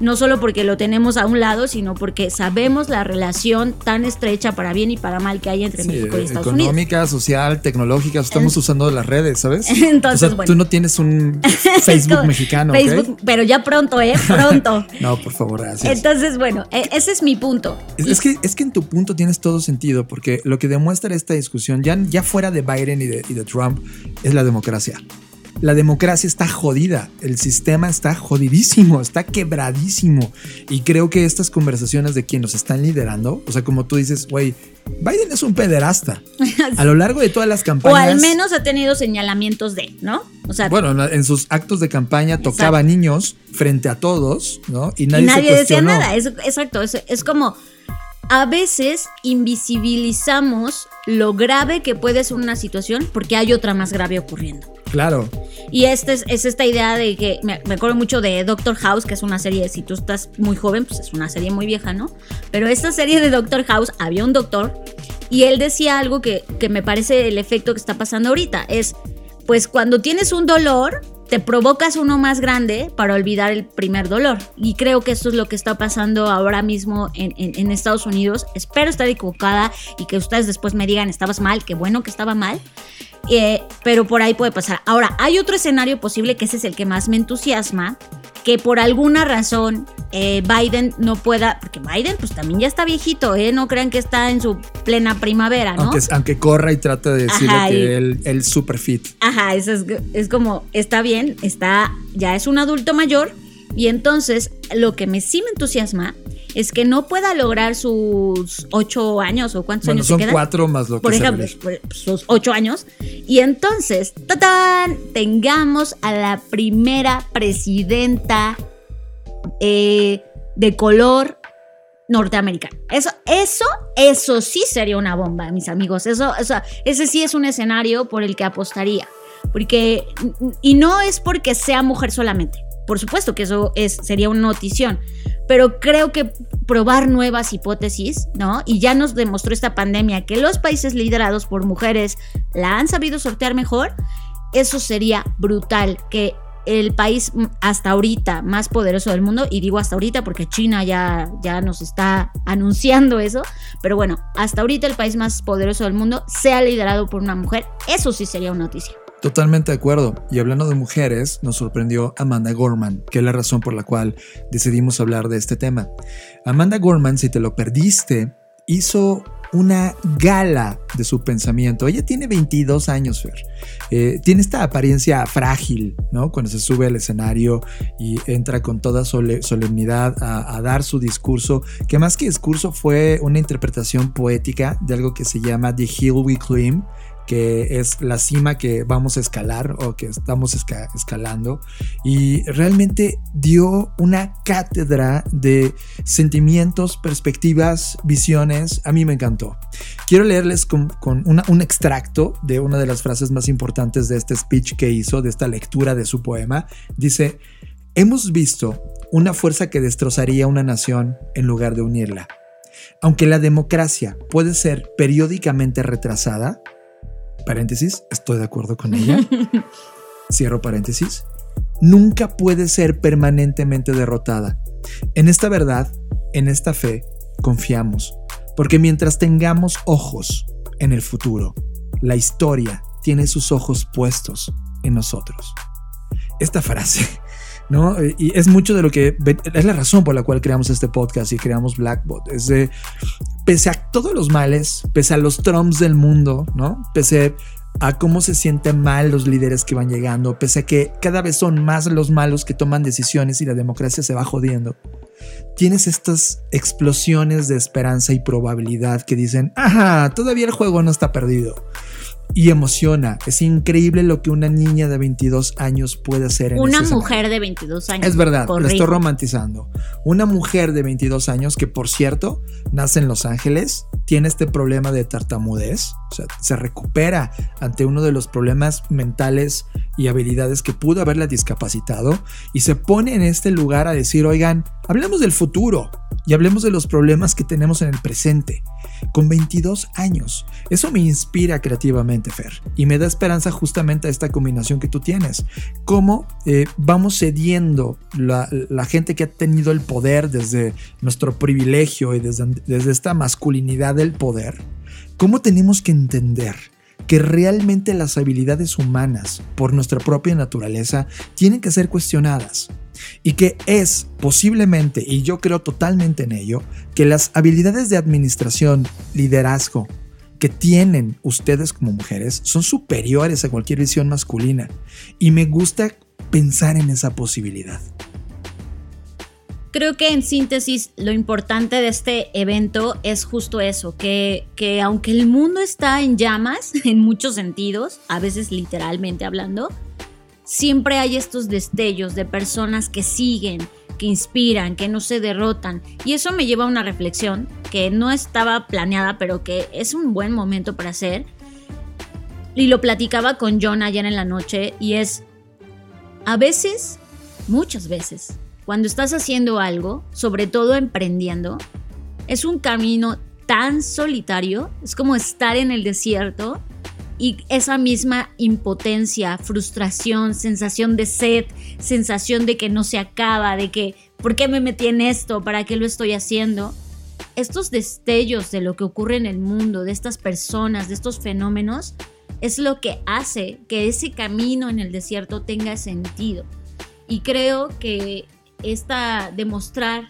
No solo porque lo tenemos a un lado, sino porque sabemos la relación tan estrecha para bien y para mal que hay entre Sí, México y Estados Unidos. económica, social, tecnológica, estamos usando las redes, ¿sabes? Entonces, o sea, bueno. tú no tienes un Facebook mexicano, ¿ok? Facebook, pero ya pronto, ¿eh? Pronto. No, por favor, gracias. Entonces, bueno, e- ese es mi punto. Es, es que, es que en tu punto tienes todo sentido, porque lo que demuestra esta discusión, ya, ya fuera de Biden y de, y de Trump, es la democracia. La democracia está jodida, el sistema está jodidísimo, está quebradísimo. Y creo que estas conversaciones de quien nos están liderando, o sea, como tú dices, güey, Biden es un pederasta. A lo largo de todas las O campañas. al menos ha tenido señalamientos de, ¿no? O sea, Bueno, en sus actos de campaña tocaba Exacto. niños frente a todos, ¿no? Y y nadie, nadie, se decía nada. Es, exacto, es, es como a veces invisibilizamos lo grave que puede ser una situación porque hay otra más grave ocurriendo. Claro. Y esta es, es esta idea de que me, me acuerdo mucho de Doctor House, que es una serie, si tú estás muy joven, pues es una serie muy vieja, ¿no? Pero esta serie de Doctor House había un doctor y él decía algo que, que me parece el efecto que está pasando ahorita. Es, pues cuando tienes un dolor, te provocas uno más grande para olvidar el primer dolor. Y creo que esto es lo que está pasando ahora mismo en, Estados Unidos. Espero estar equivocada y que ustedes después me digan, estabas mal, qué bueno que estaba mal. Eh, pero por ahí puede pasar. Ahora, hay otro escenario posible que ese es el que más me entusiasma, que por alguna razón eh, Biden no pueda, porque Biden pues también ya está viejito, ¿eh? No crean que está en su plena primavera, ¿no? Aunque, aunque corra y trate de decirle Ajá, y- que él, él super fit. Ajá, eso es, es como, está bien, está, ya es un adulto mayor y entonces lo que me sí me entusiasma es que no pueda lograr sus ocho años o cuántos Bueno, años son se quedan. cuatro más lo que Por ejemplo, elige. por- sus ocho años. Y entonces, ¡tatán! tengamos a la primera presidenta eh, de color norteamericana. Eso, eso, eso sí sería una bomba, mis amigos. Eso, ese sí es un escenario por el que apostaría. Porque, y no es porque sea mujer solamente. Por supuesto que eso es, sería una notición. Pero creo que probar nuevas hipótesis, ¿no? Y ya nos demostró esta pandemia que los países liderados por mujeres la han sabido sortear mejor. Eso sería brutal. Que el país hasta ahorita más poderoso del mundo, y digo hasta ahorita porque China ya, ya nos está anunciando eso, pero bueno, hasta ahorita el país más poderoso del mundo sea liderado por una mujer, eso sí sería una noticia. Totalmente de acuerdo. Y hablando de mujeres, nos sorprendió Amanda Gorman, que es la razón por la cual decidimos hablar de este tema. Amanda Gorman, si te lo perdiste, hizo una gala de su pensamiento. Ella tiene 22 años, Fer. Eh, tiene esta apariencia frágil, ¿no? Cuando se sube al escenario y entra con toda sole- solemnidad a, a dar su discurso, que más que discurso fue una interpretación poética de algo que se llama The Hill We Climb, que es la cima que vamos a escalar o que estamos esca- escalando y realmente dio una cátedra de sentimientos, perspectivas, visiones. A mí me encantó. Quiero leerles con, un extracto de una de las frases más importantes de este speech que hizo, de esta lectura de su poema. Dice, hemos visto una fuerza que destrozaría una nación en lugar de unirla. Aunque la democracia puede ser periódicamente retrasada, paréntesis, estoy de acuerdo con ella, cierro paréntesis, nunca puede ser permanentemente derrotada. En esta verdad, en esta fe, confiamos, porque mientras tengamos ojos en el futuro, la historia tiene sus ojos puestos en nosotros. Esta frase, ¿no? Y es mucho de lo que es la razón por la cual creamos este podcast y creamos Blackbot. Es de, pese a todos los males, pese a los Trumps del mundo, ¿no? Pese a cómo se sienten mal los líderes que van llegando, pese a que cada vez son más los malos que toman decisiones y la democracia se va jodiendo. Tienes estas explosiones de esperanza y probabilidad que dicen, ajá, todavía el juego no está perdido. Y emociona. Es increíble lo que una niña de 22 años puede hacer en Una mujer de 22 años. Es verdad, lo estoy romantizando. Una mujer de 22 años que, por cierto, nace en Los Ángeles, tiene este problema de tartamudez, o sea, se recupera ante uno de los problemas mentales y habilidades que pudo haberla discapacitado y se pone en este lugar a decir, oigan, hablemos del futuro, y hablemos de los problemas que tenemos en el presente. Con 22 años. Eso me inspira creativamente, Fer, y me da esperanza justamente a esta combinación que tú tienes. Cómo eh, vamos cediendo la, gente que ha tenido el poder desde nuestro privilegio y desde esta masculinidad del poder. Cómo tenemos que entender que realmente las habilidades humanas, por nuestra propia naturaleza, tienen que ser cuestionadas y que es posiblemente, y yo creo totalmente en ello, que las habilidades de administración, liderazgo, que tienen ustedes como mujeres son superiores a cualquier visión masculina. Y me gusta pensar en esa posibilidad. Creo que en síntesis lo importante de este evento es justo eso, que, que aunque el mundo está en llamas en muchos sentidos, a veces literalmente hablando, siempre hay estos destellos de personas que siguen, que inspiran, que no se derrotan. Y eso me lleva a una reflexión que no estaba planeada, pero que es un buen momento para hacer. Y lo platicaba con John ayer en la noche y es, a veces, muchas veces, cuando estás haciendo algo, sobre todo emprendiendo, es un camino tan solitario, es como estar en el desierto y esa misma impotencia, frustración, sensación de sed, sensación de que no se acaba, de que, ¿por qué me metí en esto? ¿Para qué lo estoy haciendo? Estos destellos de lo que ocurre en el mundo, de estas personas, de estos fenómenos, es lo que hace que ese camino en el desierto tenga sentido. Y creo que esta demostrar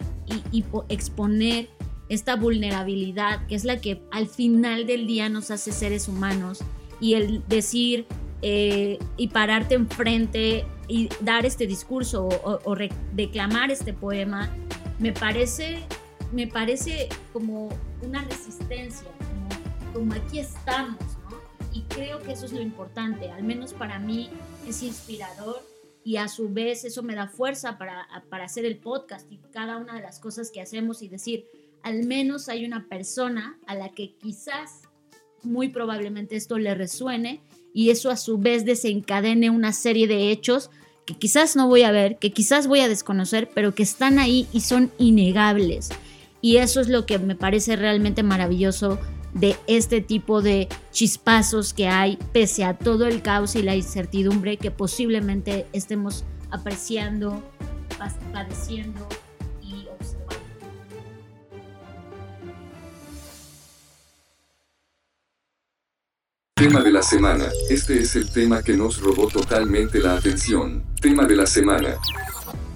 y, exponer esta vulnerabilidad, que es la que al final del día nos hace seres humanos, y el decir eh, y pararte enfrente y dar este discurso o, declamar este poema, me parece, me parece como una resistencia, como, como aquí estamos, ¿no? Y creo que eso es lo importante, al menos para mí es inspirador y a su vez eso me da fuerza para, para hacer el podcast y cada una de las cosas que hacemos y decir, al menos hay una persona a la que quizás muy probablemente esto le resuene y eso a su vez desencadene una serie de hechos que quizás no voy a ver, que quizás voy a desconocer, pero que están ahí y son innegables. Y eso es lo que me parece realmente maravilloso de este tipo de chispazos que hay, pese a todo el caos y la incertidumbre que posiblemente estemos apreciando, padeciendo Tema de la semana. Este es el tema que nos robó totalmente la atención. Tema de la semana.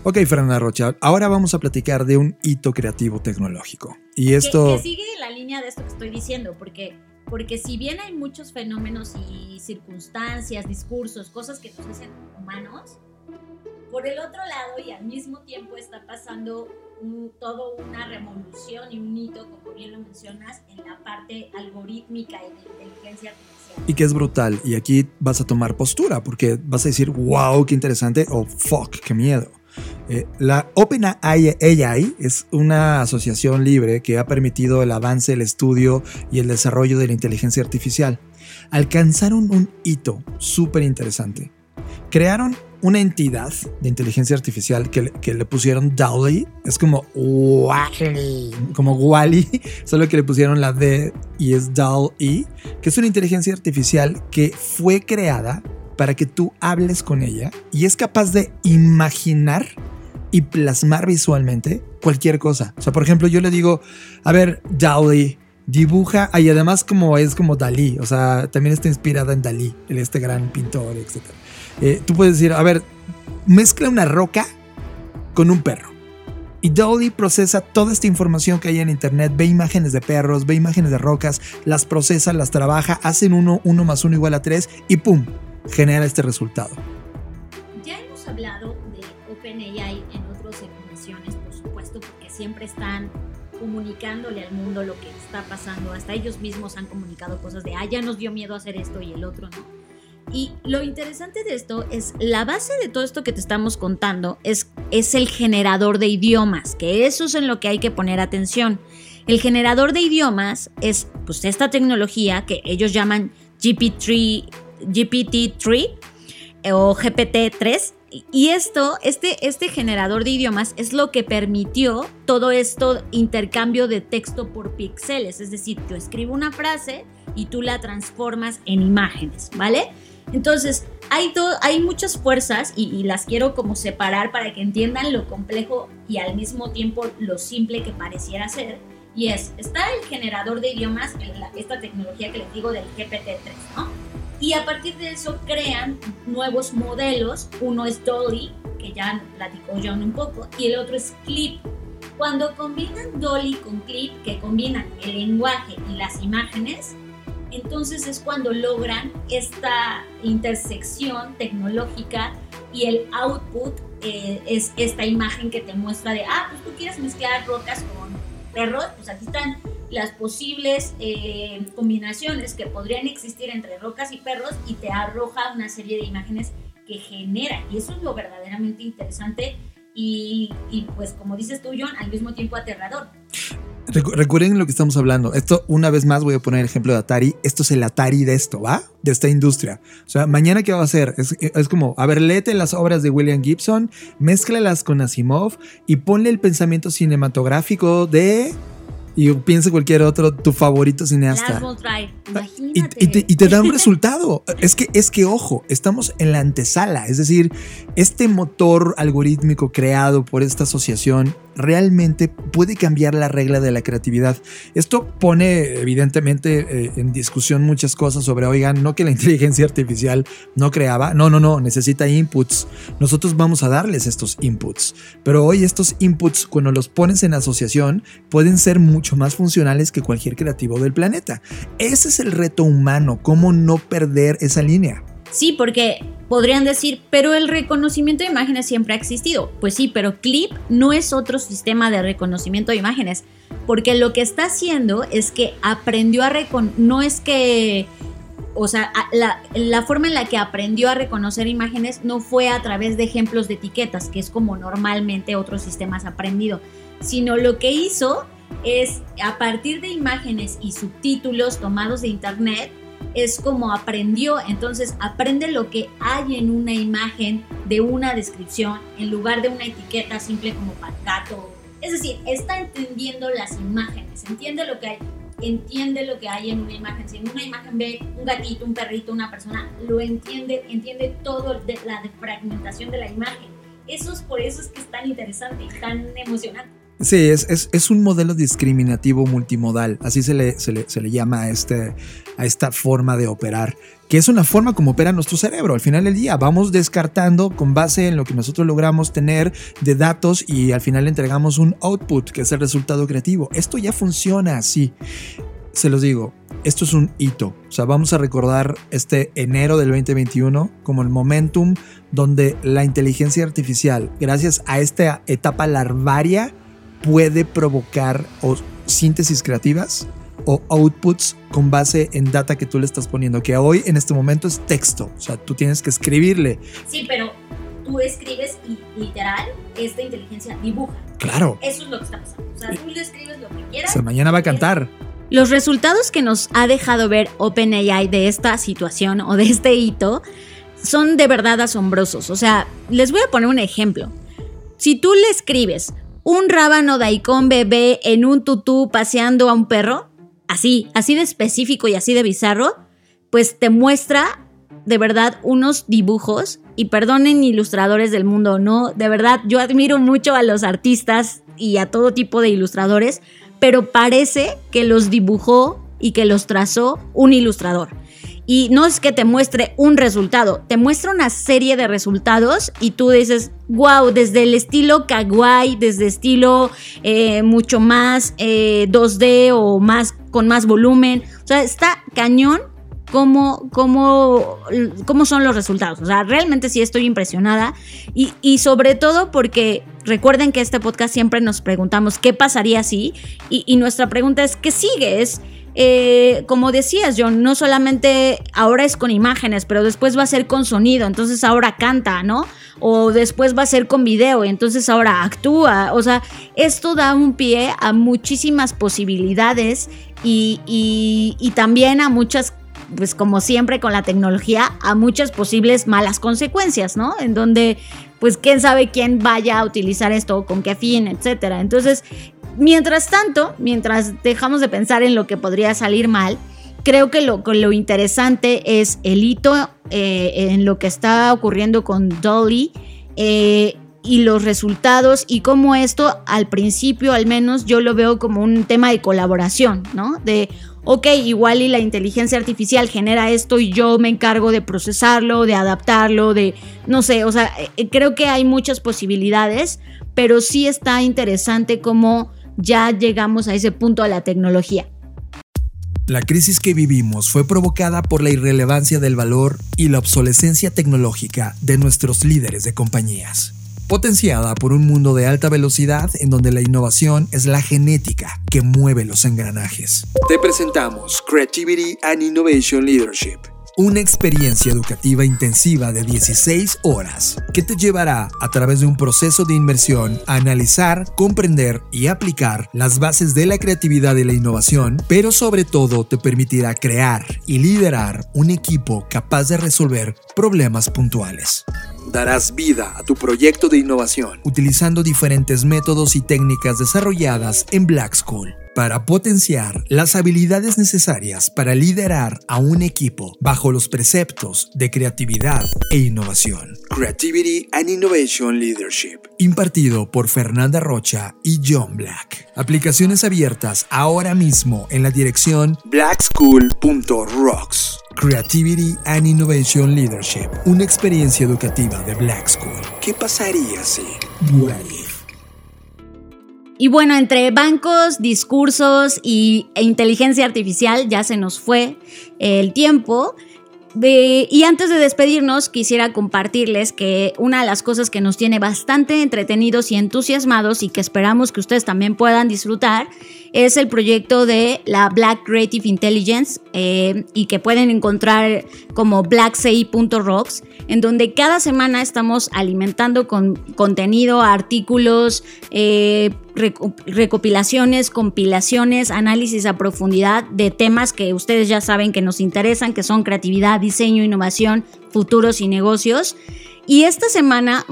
Ok, Fernanda Rocha, ahora vamos a platicar de un hito creativo tecnológico. Y esto... Que, sigue la línea de esto que estoy diciendo, porque, porque si bien hay muchos fenómenos y circunstancias, discursos, cosas que nos hacen humanos, por el otro lado y al mismo tiempo está pasando todo una revolución y un hito, como bien lo mencionas, en la parte algorítmica y de inteligencia artificial. Y que es brutal. Y aquí vas a tomar postura porque vas a decir, wow, qué interesante o fuck, qué miedo. Eh, la OpenAI es una asociación libre que ha permitido el avance, el estudio y el desarrollo de la inteligencia artificial. Alcanzaron un hito súper interesante. Crearon una entidad de inteligencia artificial que, le pusieron DALI. Es como Wally, como Wally, solo que le pusieron la D y es DALI, que es una inteligencia artificial que fue creada para que tú hables con ella y es capaz de imaginar y plasmar visualmente cualquier cosa. O sea, por ejemplo, yo le digo, a ver, DALI, dibuja, y además como es como Dalí, o sea, también está inspirada en Dalí, este gran pintor, etcétera. Eh, tú puedes decir, a ver, mezcla una roca con un perro. Y Dolly procesa toda esta información que hay en internet, ve imágenes de perros, ve imágenes de rocas, las procesa, las trabaja, hacen uno, uno más uno igual a tres y ¡pum! Genera este resultado. Ya hemos hablado de OpenAI en otras emisiones, por supuesto, porque siempre están comunicándole al mundo lo que está pasando. Hasta ellos mismos han comunicado cosas de, ah, ya nos dio miedo hacer esto y el otro, ¿no? Y lo interesante de esto es la base de todo esto que te estamos contando es, es el generador de idiomas, que eso es en lo que hay que poner atención. El generador de idiomas es pues esta tecnología que ellos llaman GPT-3 GPT o GPT-3 Y esto, este, este generador de idiomas es lo que permitió todo esto intercambio de texto por píxeles. Es decir, yo escribo una frase y tú la transformas en imágenes, ¿vale? Entonces, hay, hay muchas fuerzas y, y, las quiero como separar para que entiendan lo complejo y al mismo tiempo lo simple que pareciera ser. Y es, está el generador de idiomas, esta tecnología que les digo del GPT-3, ¿no? Y a partir de eso crean nuevos modelos. Uno es Dolly, que ya platicó John un poco, y el otro es Clip. Cuando combinan Dolly con Clip, que combinan el lenguaje y las imágenes, entonces es cuando logran esta intersección tecnológica y el output eh, es esta imagen que te muestra de, ah, pues tú quieres mezclar rocas con perros, pues aquí están las posibles eh, combinaciones que podrían existir entre rocas y perros y te arroja una serie de imágenes que genera. Y eso es lo verdaderamente interesante y, pues como dices tú, John, al mismo tiempo aterrador. Recuerden lo que estamos hablando. Esto, una vez más, voy a poner el ejemplo de Atari. Esto es el Atari de esto, ¿va? De esta industria. O sea, mañana, ¿qué va a hacer? Es, es como, a ver, léete las obras de William Gibson, mézclalas con Asimov y ponle el pensamiento cinematográfico de y piensa cualquier otro, tu favorito cineasta. Y, y, te, y, te, da un resultado. es que, es que, ojo, estamos en la antesala. Es decir, este motor algorítmico creado por esta asociación realmente puede cambiar la regla de la creatividad. Esto pone evidentemente eh, en discusión muchas cosas sobre, oigan, no que la inteligencia artificial no creaba, no, no, no, necesita inputs. Nosotros vamos a darles estos inputs, pero hoy estos inputs cuando los pones en asociación pueden ser mucho más funcionales que cualquier creativo del planeta. Ese es el reto humano, cómo no perder esa línea. Sí, porque podrían decir, pero el reconocimiento de imágenes siempre ha existido. Pues sí, pero Clip no es otro sistema de reconocimiento de imágenes, porque lo que está haciendo es que aprendió a reconocer, no es que, o sea, la, la, forma en la que aprendió a reconocer imágenes no fue a través de ejemplos de etiquetas, que es como normalmente otros sistemas aprendido, sino lo que hizo es a partir de imágenes y subtítulos tomados de internet, es como aprendió, entonces aprende lo que hay en una imagen de una descripción en lugar de una etiqueta simple como gato. Es decir, está entendiendo las imágenes, entiende lo que hay, entiende lo que hay en una imagen. Si en una imagen ve un gatito, un perrito, una persona, lo entiende, entiende todo de la fragmentación de la imagen. Eso es por eso es que es tan interesante y tan emocionante. Sí, es, es, es, un modelo discriminativo multimodal, así se le, se le, se le llama a, este, a esta forma de operar, que es una forma como opera nuestro cerebro. Al final del día vamos descartando con base en lo que nosotros logramos tener de datos y al final entregamos un output, que es el resultado creativo. Esto ya funciona así. Se los digo, esto es un hito. O sea, vamos a recordar este enero del 2021 como el momentum donde la inteligencia artificial, gracias a esta etapa larvaria, puede provocar o síntesis creativas o outputs con base en data que tú le estás poniendo, que hoy en este momento es texto, o sea, tú tienes que escribirle. Sí, pero tú escribes y literal, esta inteligencia dibuja. Claro. Eso es lo que está pasando. O sea, tú le escribes lo que quieras. O sea, mañana va a cantar. Los resultados que nos ha dejado ver OpenAI de esta situación o de este hito son de verdad asombrosos. O sea, les voy a poner un ejemplo. Si tú le escribes un rábano daikon bebé en un tutú paseando a un perro, así, así de específico y así de bizarro, pues te muestra de verdad unos dibujos y perdonen ilustradores del mundo, no, de verdad yo admiro mucho a los artistas y a todo tipo de ilustradores, pero parece que los dibujó y que los trazó un ilustrador y no es que te muestre un resultado, te muestra una serie de resultados y tú dices, wow, desde el estilo kawaii, desde estilo eh, mucho más 2D eh, o más con más volumen, o sea, está cañón cómo, cómo, cómo son los resultados. O sea, realmente sí estoy impresionada y, y, sobre todo porque recuerden que este podcast siempre nos preguntamos qué pasaría si y, y nuestra pregunta es, ¿qué sigue? Es eh, como decías, John, no solamente ahora es con imágenes, pero después va a ser con sonido, entonces ahora canta, ¿no? O después va a ser con video entonces ahora actúa. O sea, esto da un pie a muchísimas posibilidades y, y, y también a muchas pues como siempre con la tecnología, a muchas posibles malas consecuencias, ¿no? En donde, pues quién sabe quién vaya a utilizar esto, con qué fin, etcétera. Entonces, mientras tanto, mientras dejamos de pensar en lo que podría salir mal, creo que lo, lo interesante es el hito eh, en lo que está ocurriendo con Dolly. Eh, y los resultados y cómo esto al principio al menos yo lo veo como un tema de colaboración, ¿no? De, ok, igual y la inteligencia artificial genera esto y yo me encargo de procesarlo, de adaptarlo, de, no sé, o sea, eh, creo que hay muchas posibilidades, pero sí está interesante cómo ya llegamos a ese punto de la tecnología. La crisis que vivimos fue provocada por la irrelevancia del valor y la obsolescencia tecnológica de nuestros líderes de compañías potenciada por un mundo de alta velocidad en donde la innovación es la genética que mueve los engranajes. Te presentamos Creativity and Innovation Leadership una experiencia educativa intensiva de 16 horas que te llevará a través de un proceso de inmersión a analizar, comprender y aplicar las bases de la creatividad y la innovación, pero sobre todo te permitirá crear y liderar un equipo capaz de resolver problemas puntuales. Darás vida a tu proyecto de innovación utilizando diferentes métodos y técnicas desarrolladas en Black School para potenciar las habilidades necesarias para liderar a un equipo bajo los preceptos de creatividad e innovación. Creativity and Innovation Leadership, impartido por Fernanda Rocha y John Black. Aplicaciones abiertas ahora mismo en la dirección blackschool.rocks. Creativity and Innovation Leadership, una experiencia educativa de Black School. ¿Qué pasaría si? Y bueno, entre bancos, discursos y, e inteligencia artificial ya se nos fue el tiempo. Y antes de despedirnos, quisiera compartirles que una de las cosas que nos tiene bastante entretenidos y entusiasmados y que esperamos que ustedes también puedan disfrutar es el proyecto de la Black Creative Intelligence eh, y que pueden encontrar como blackci.rocks, en donde cada semana estamos alimentando con contenido, artículos, eh, recopilaciones, compilaciones, análisis a profundidad de temas que ustedes ya saben que nos interesan, que son creatividad, diseño, innovación, futuros y negocios. Y esta semana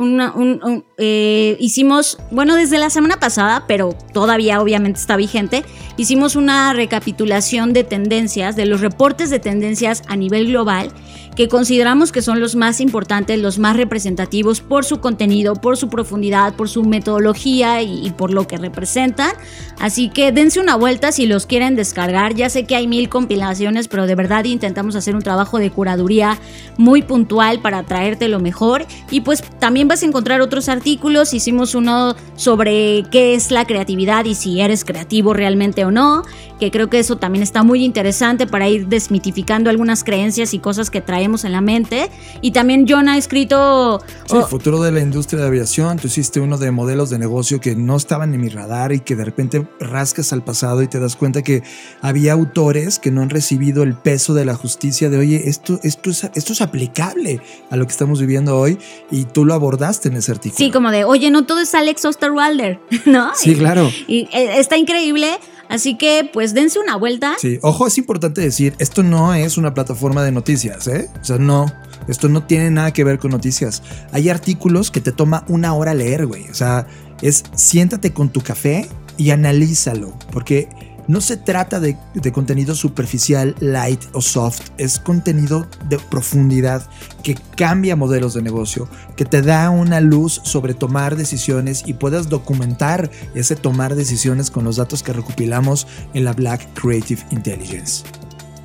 eh, hicimos, bueno, desde la semana pasada, pero todavía obviamente está vigente, hicimos una recapitulación de tendencias, de los reportes de tendencias a nivel global que consideramos que son los más importantes, los más representativos por su contenido, por su profundidad, por su metodología y, por lo que representan. Así que dense una vuelta si los quieren descargar. Ya sé que hay mil compilaciones, pero de verdad intentamos hacer un trabajo de curaduría muy puntual para traerte lo mejor. Y pues también vas a encontrar otros artículos. Hicimos uno sobre qué es la creatividad y si eres creativo realmente o no, que creo que eso también está muy interesante para ir desmitificando algunas creencias y cosas que traemos en la mente. Y también John ha escrito... Sí, el futuro de la industria de aviación. Tú hiciste uno de modelos de negocio que no estaban en mi radar y que de repente rascas al pasado y te das cuenta que había autores que no han recibido el peso de la justicia de, oye, esto, esto, es, esto es aplicable a lo que estamos viviendo hoy y tú lo abordaste en ese artículo. Sí, como de, oye, no todo es Alex Osterwalder, ¿no? Sí, claro. Y, eh, está increíble Así que pues dense una vuelta. Sí, ojo, es importante decir, esto no es una plataforma de noticias, ¿eh? O sea, no, esto no tiene nada que ver con noticias. Hay artículos que te toma una hora leer, güey. O sea, es siéntate con tu café y analízalo, porque no se trata de, contenido superficial, light o soft, es contenido de profundidad que cambia modelos de negocio, que te da una luz sobre tomar decisiones y puedas documentar ese tomar decisiones con los datos que recopilamos en la Black Creative Intelligence.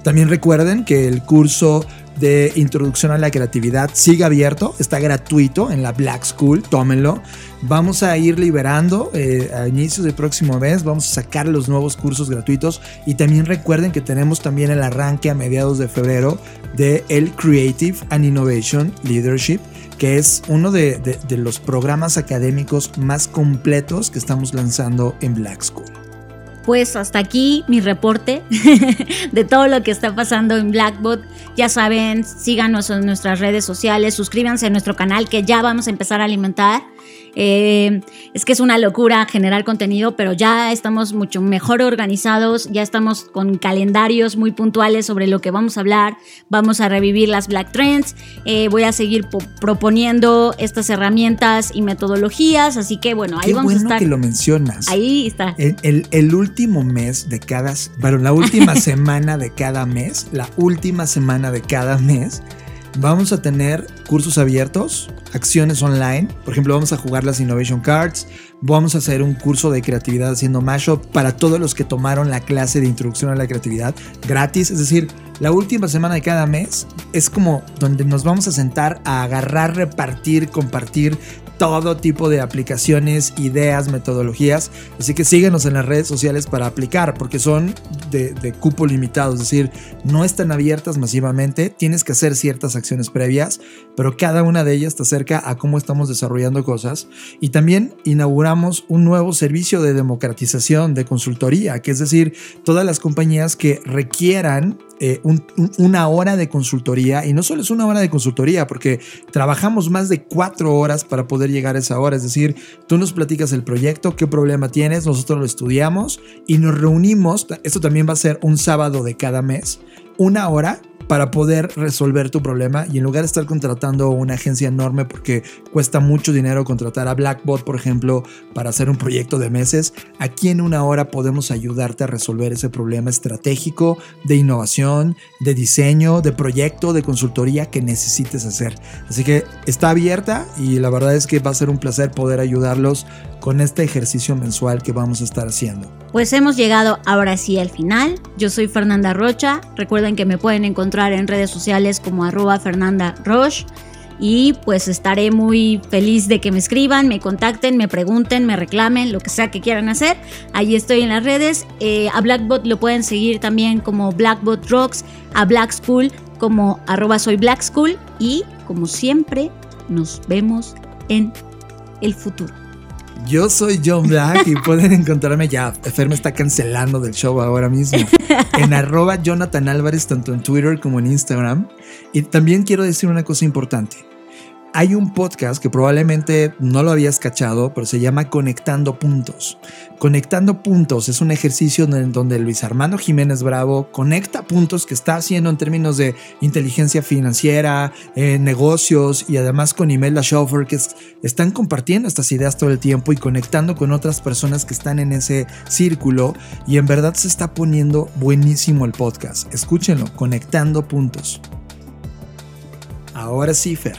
También recuerden que el curso de introducción a la creatividad sigue abierto, está gratuito en la Black School, tómenlo. Vamos a ir liberando eh, a inicios del próximo mes, vamos a sacar los nuevos cursos gratuitos y también recuerden que tenemos también el arranque a mediados de febrero de el Creative and Innovation Leadership que es uno de, de los programas académicos más completos que estamos lanzando en Black School pues hasta aquí mi reporte de todo lo que está pasando en Blackbot. Ya saben, síganos en nuestras redes sociales, suscríbanse a nuestro canal que ya vamos a empezar a alimentar. Eh, es que es una locura generar contenido, pero ya estamos mucho mejor organizados, ya estamos con calendarios muy puntuales sobre lo que vamos a hablar, vamos a revivir las Black Trends, eh, voy a seguir proponiendo estas herramientas y metodologías, así que bueno, ahí Qué vamos bueno a estar. que lo mencionas. Ahí está. El, el- el último mes de cada, bueno, la última semana de cada mes, la última semana de cada mes, vamos a tener cursos abiertos, acciones online. Por ejemplo, vamos a jugar las Innovation Cards. Vamos a hacer un curso de creatividad haciendo mashup para todos los que tomaron la clase de introducción a la creatividad gratis. Es decir, la última semana de cada mes es como donde nos vamos a sentar a agarrar, repartir, compartir todo tipo de aplicaciones, ideas, metodologías. Así que síguenos en las redes sociales para aplicar, porque son de, de cupo limitado, es decir, no están abiertas masivamente, tienes que hacer ciertas acciones previas, pero cada una de ellas te acerca a cómo estamos desarrollando cosas. Y también inauguramos un nuevo servicio de democratización de consultoría, que es decir, todas las compañías que requieran eh, un- un- una hora de consultoría, y no solo es una hora de consultoría, porque trabajamos más de cuatro horas para poder llegar a esa hora, es decir, tú nos platicas el proyecto, qué problema tienes, nosotros lo estudiamos y nos reunimos, esto también va a ser un sábado de cada mes, una hora para poder resolver tu problema y en lugar de estar contratando una agencia enorme porque cuesta mucho dinero contratar a Blackbot, por ejemplo, para hacer un proyecto de meses, aquí en una hora podemos ayudarte a resolver ese problema estratégico de innovación, de diseño, de proyecto, de consultoría que necesites hacer. Así que está abierta y la verdad es que va a ser un placer poder ayudarlos con este ejercicio mensual que vamos a estar haciendo. Pues hemos llegado ahora sí al final. Yo soy Fernanda Rocha. Recuerden que me pueden encontrar en redes sociales como arroba Fernanda Roche. Y pues estaré muy feliz de que me escriban, me contacten, me pregunten, me reclamen, lo que sea que quieran hacer. Ahí estoy en las redes. Eh, a Blackbot lo pueden seguir también como Blackbot Rocks, a Black School como arroba soy Black School. Y como siempre, nos vemos en el futuro. Yo soy John Black y pueden encontrarme ya. Fer me está cancelando del show ahora mismo. En arroba Jonathan Álvarez, tanto en Twitter como en Instagram. Y también quiero decir una cosa importante. Hay un podcast que probablemente no lo habías cachado, pero se llama Conectando Puntos. Conectando Puntos es un ejercicio donde Luis Armando Jiménez Bravo conecta puntos que está haciendo en términos de inteligencia financiera, eh, negocios y además con Imelda Schoffer que es- están compartiendo estas ideas todo el tiempo y conectando con otras personas que están en ese círculo y en verdad se está poniendo buenísimo el podcast. Escúchenlo, Conectando Puntos. Ahora sí, Fer.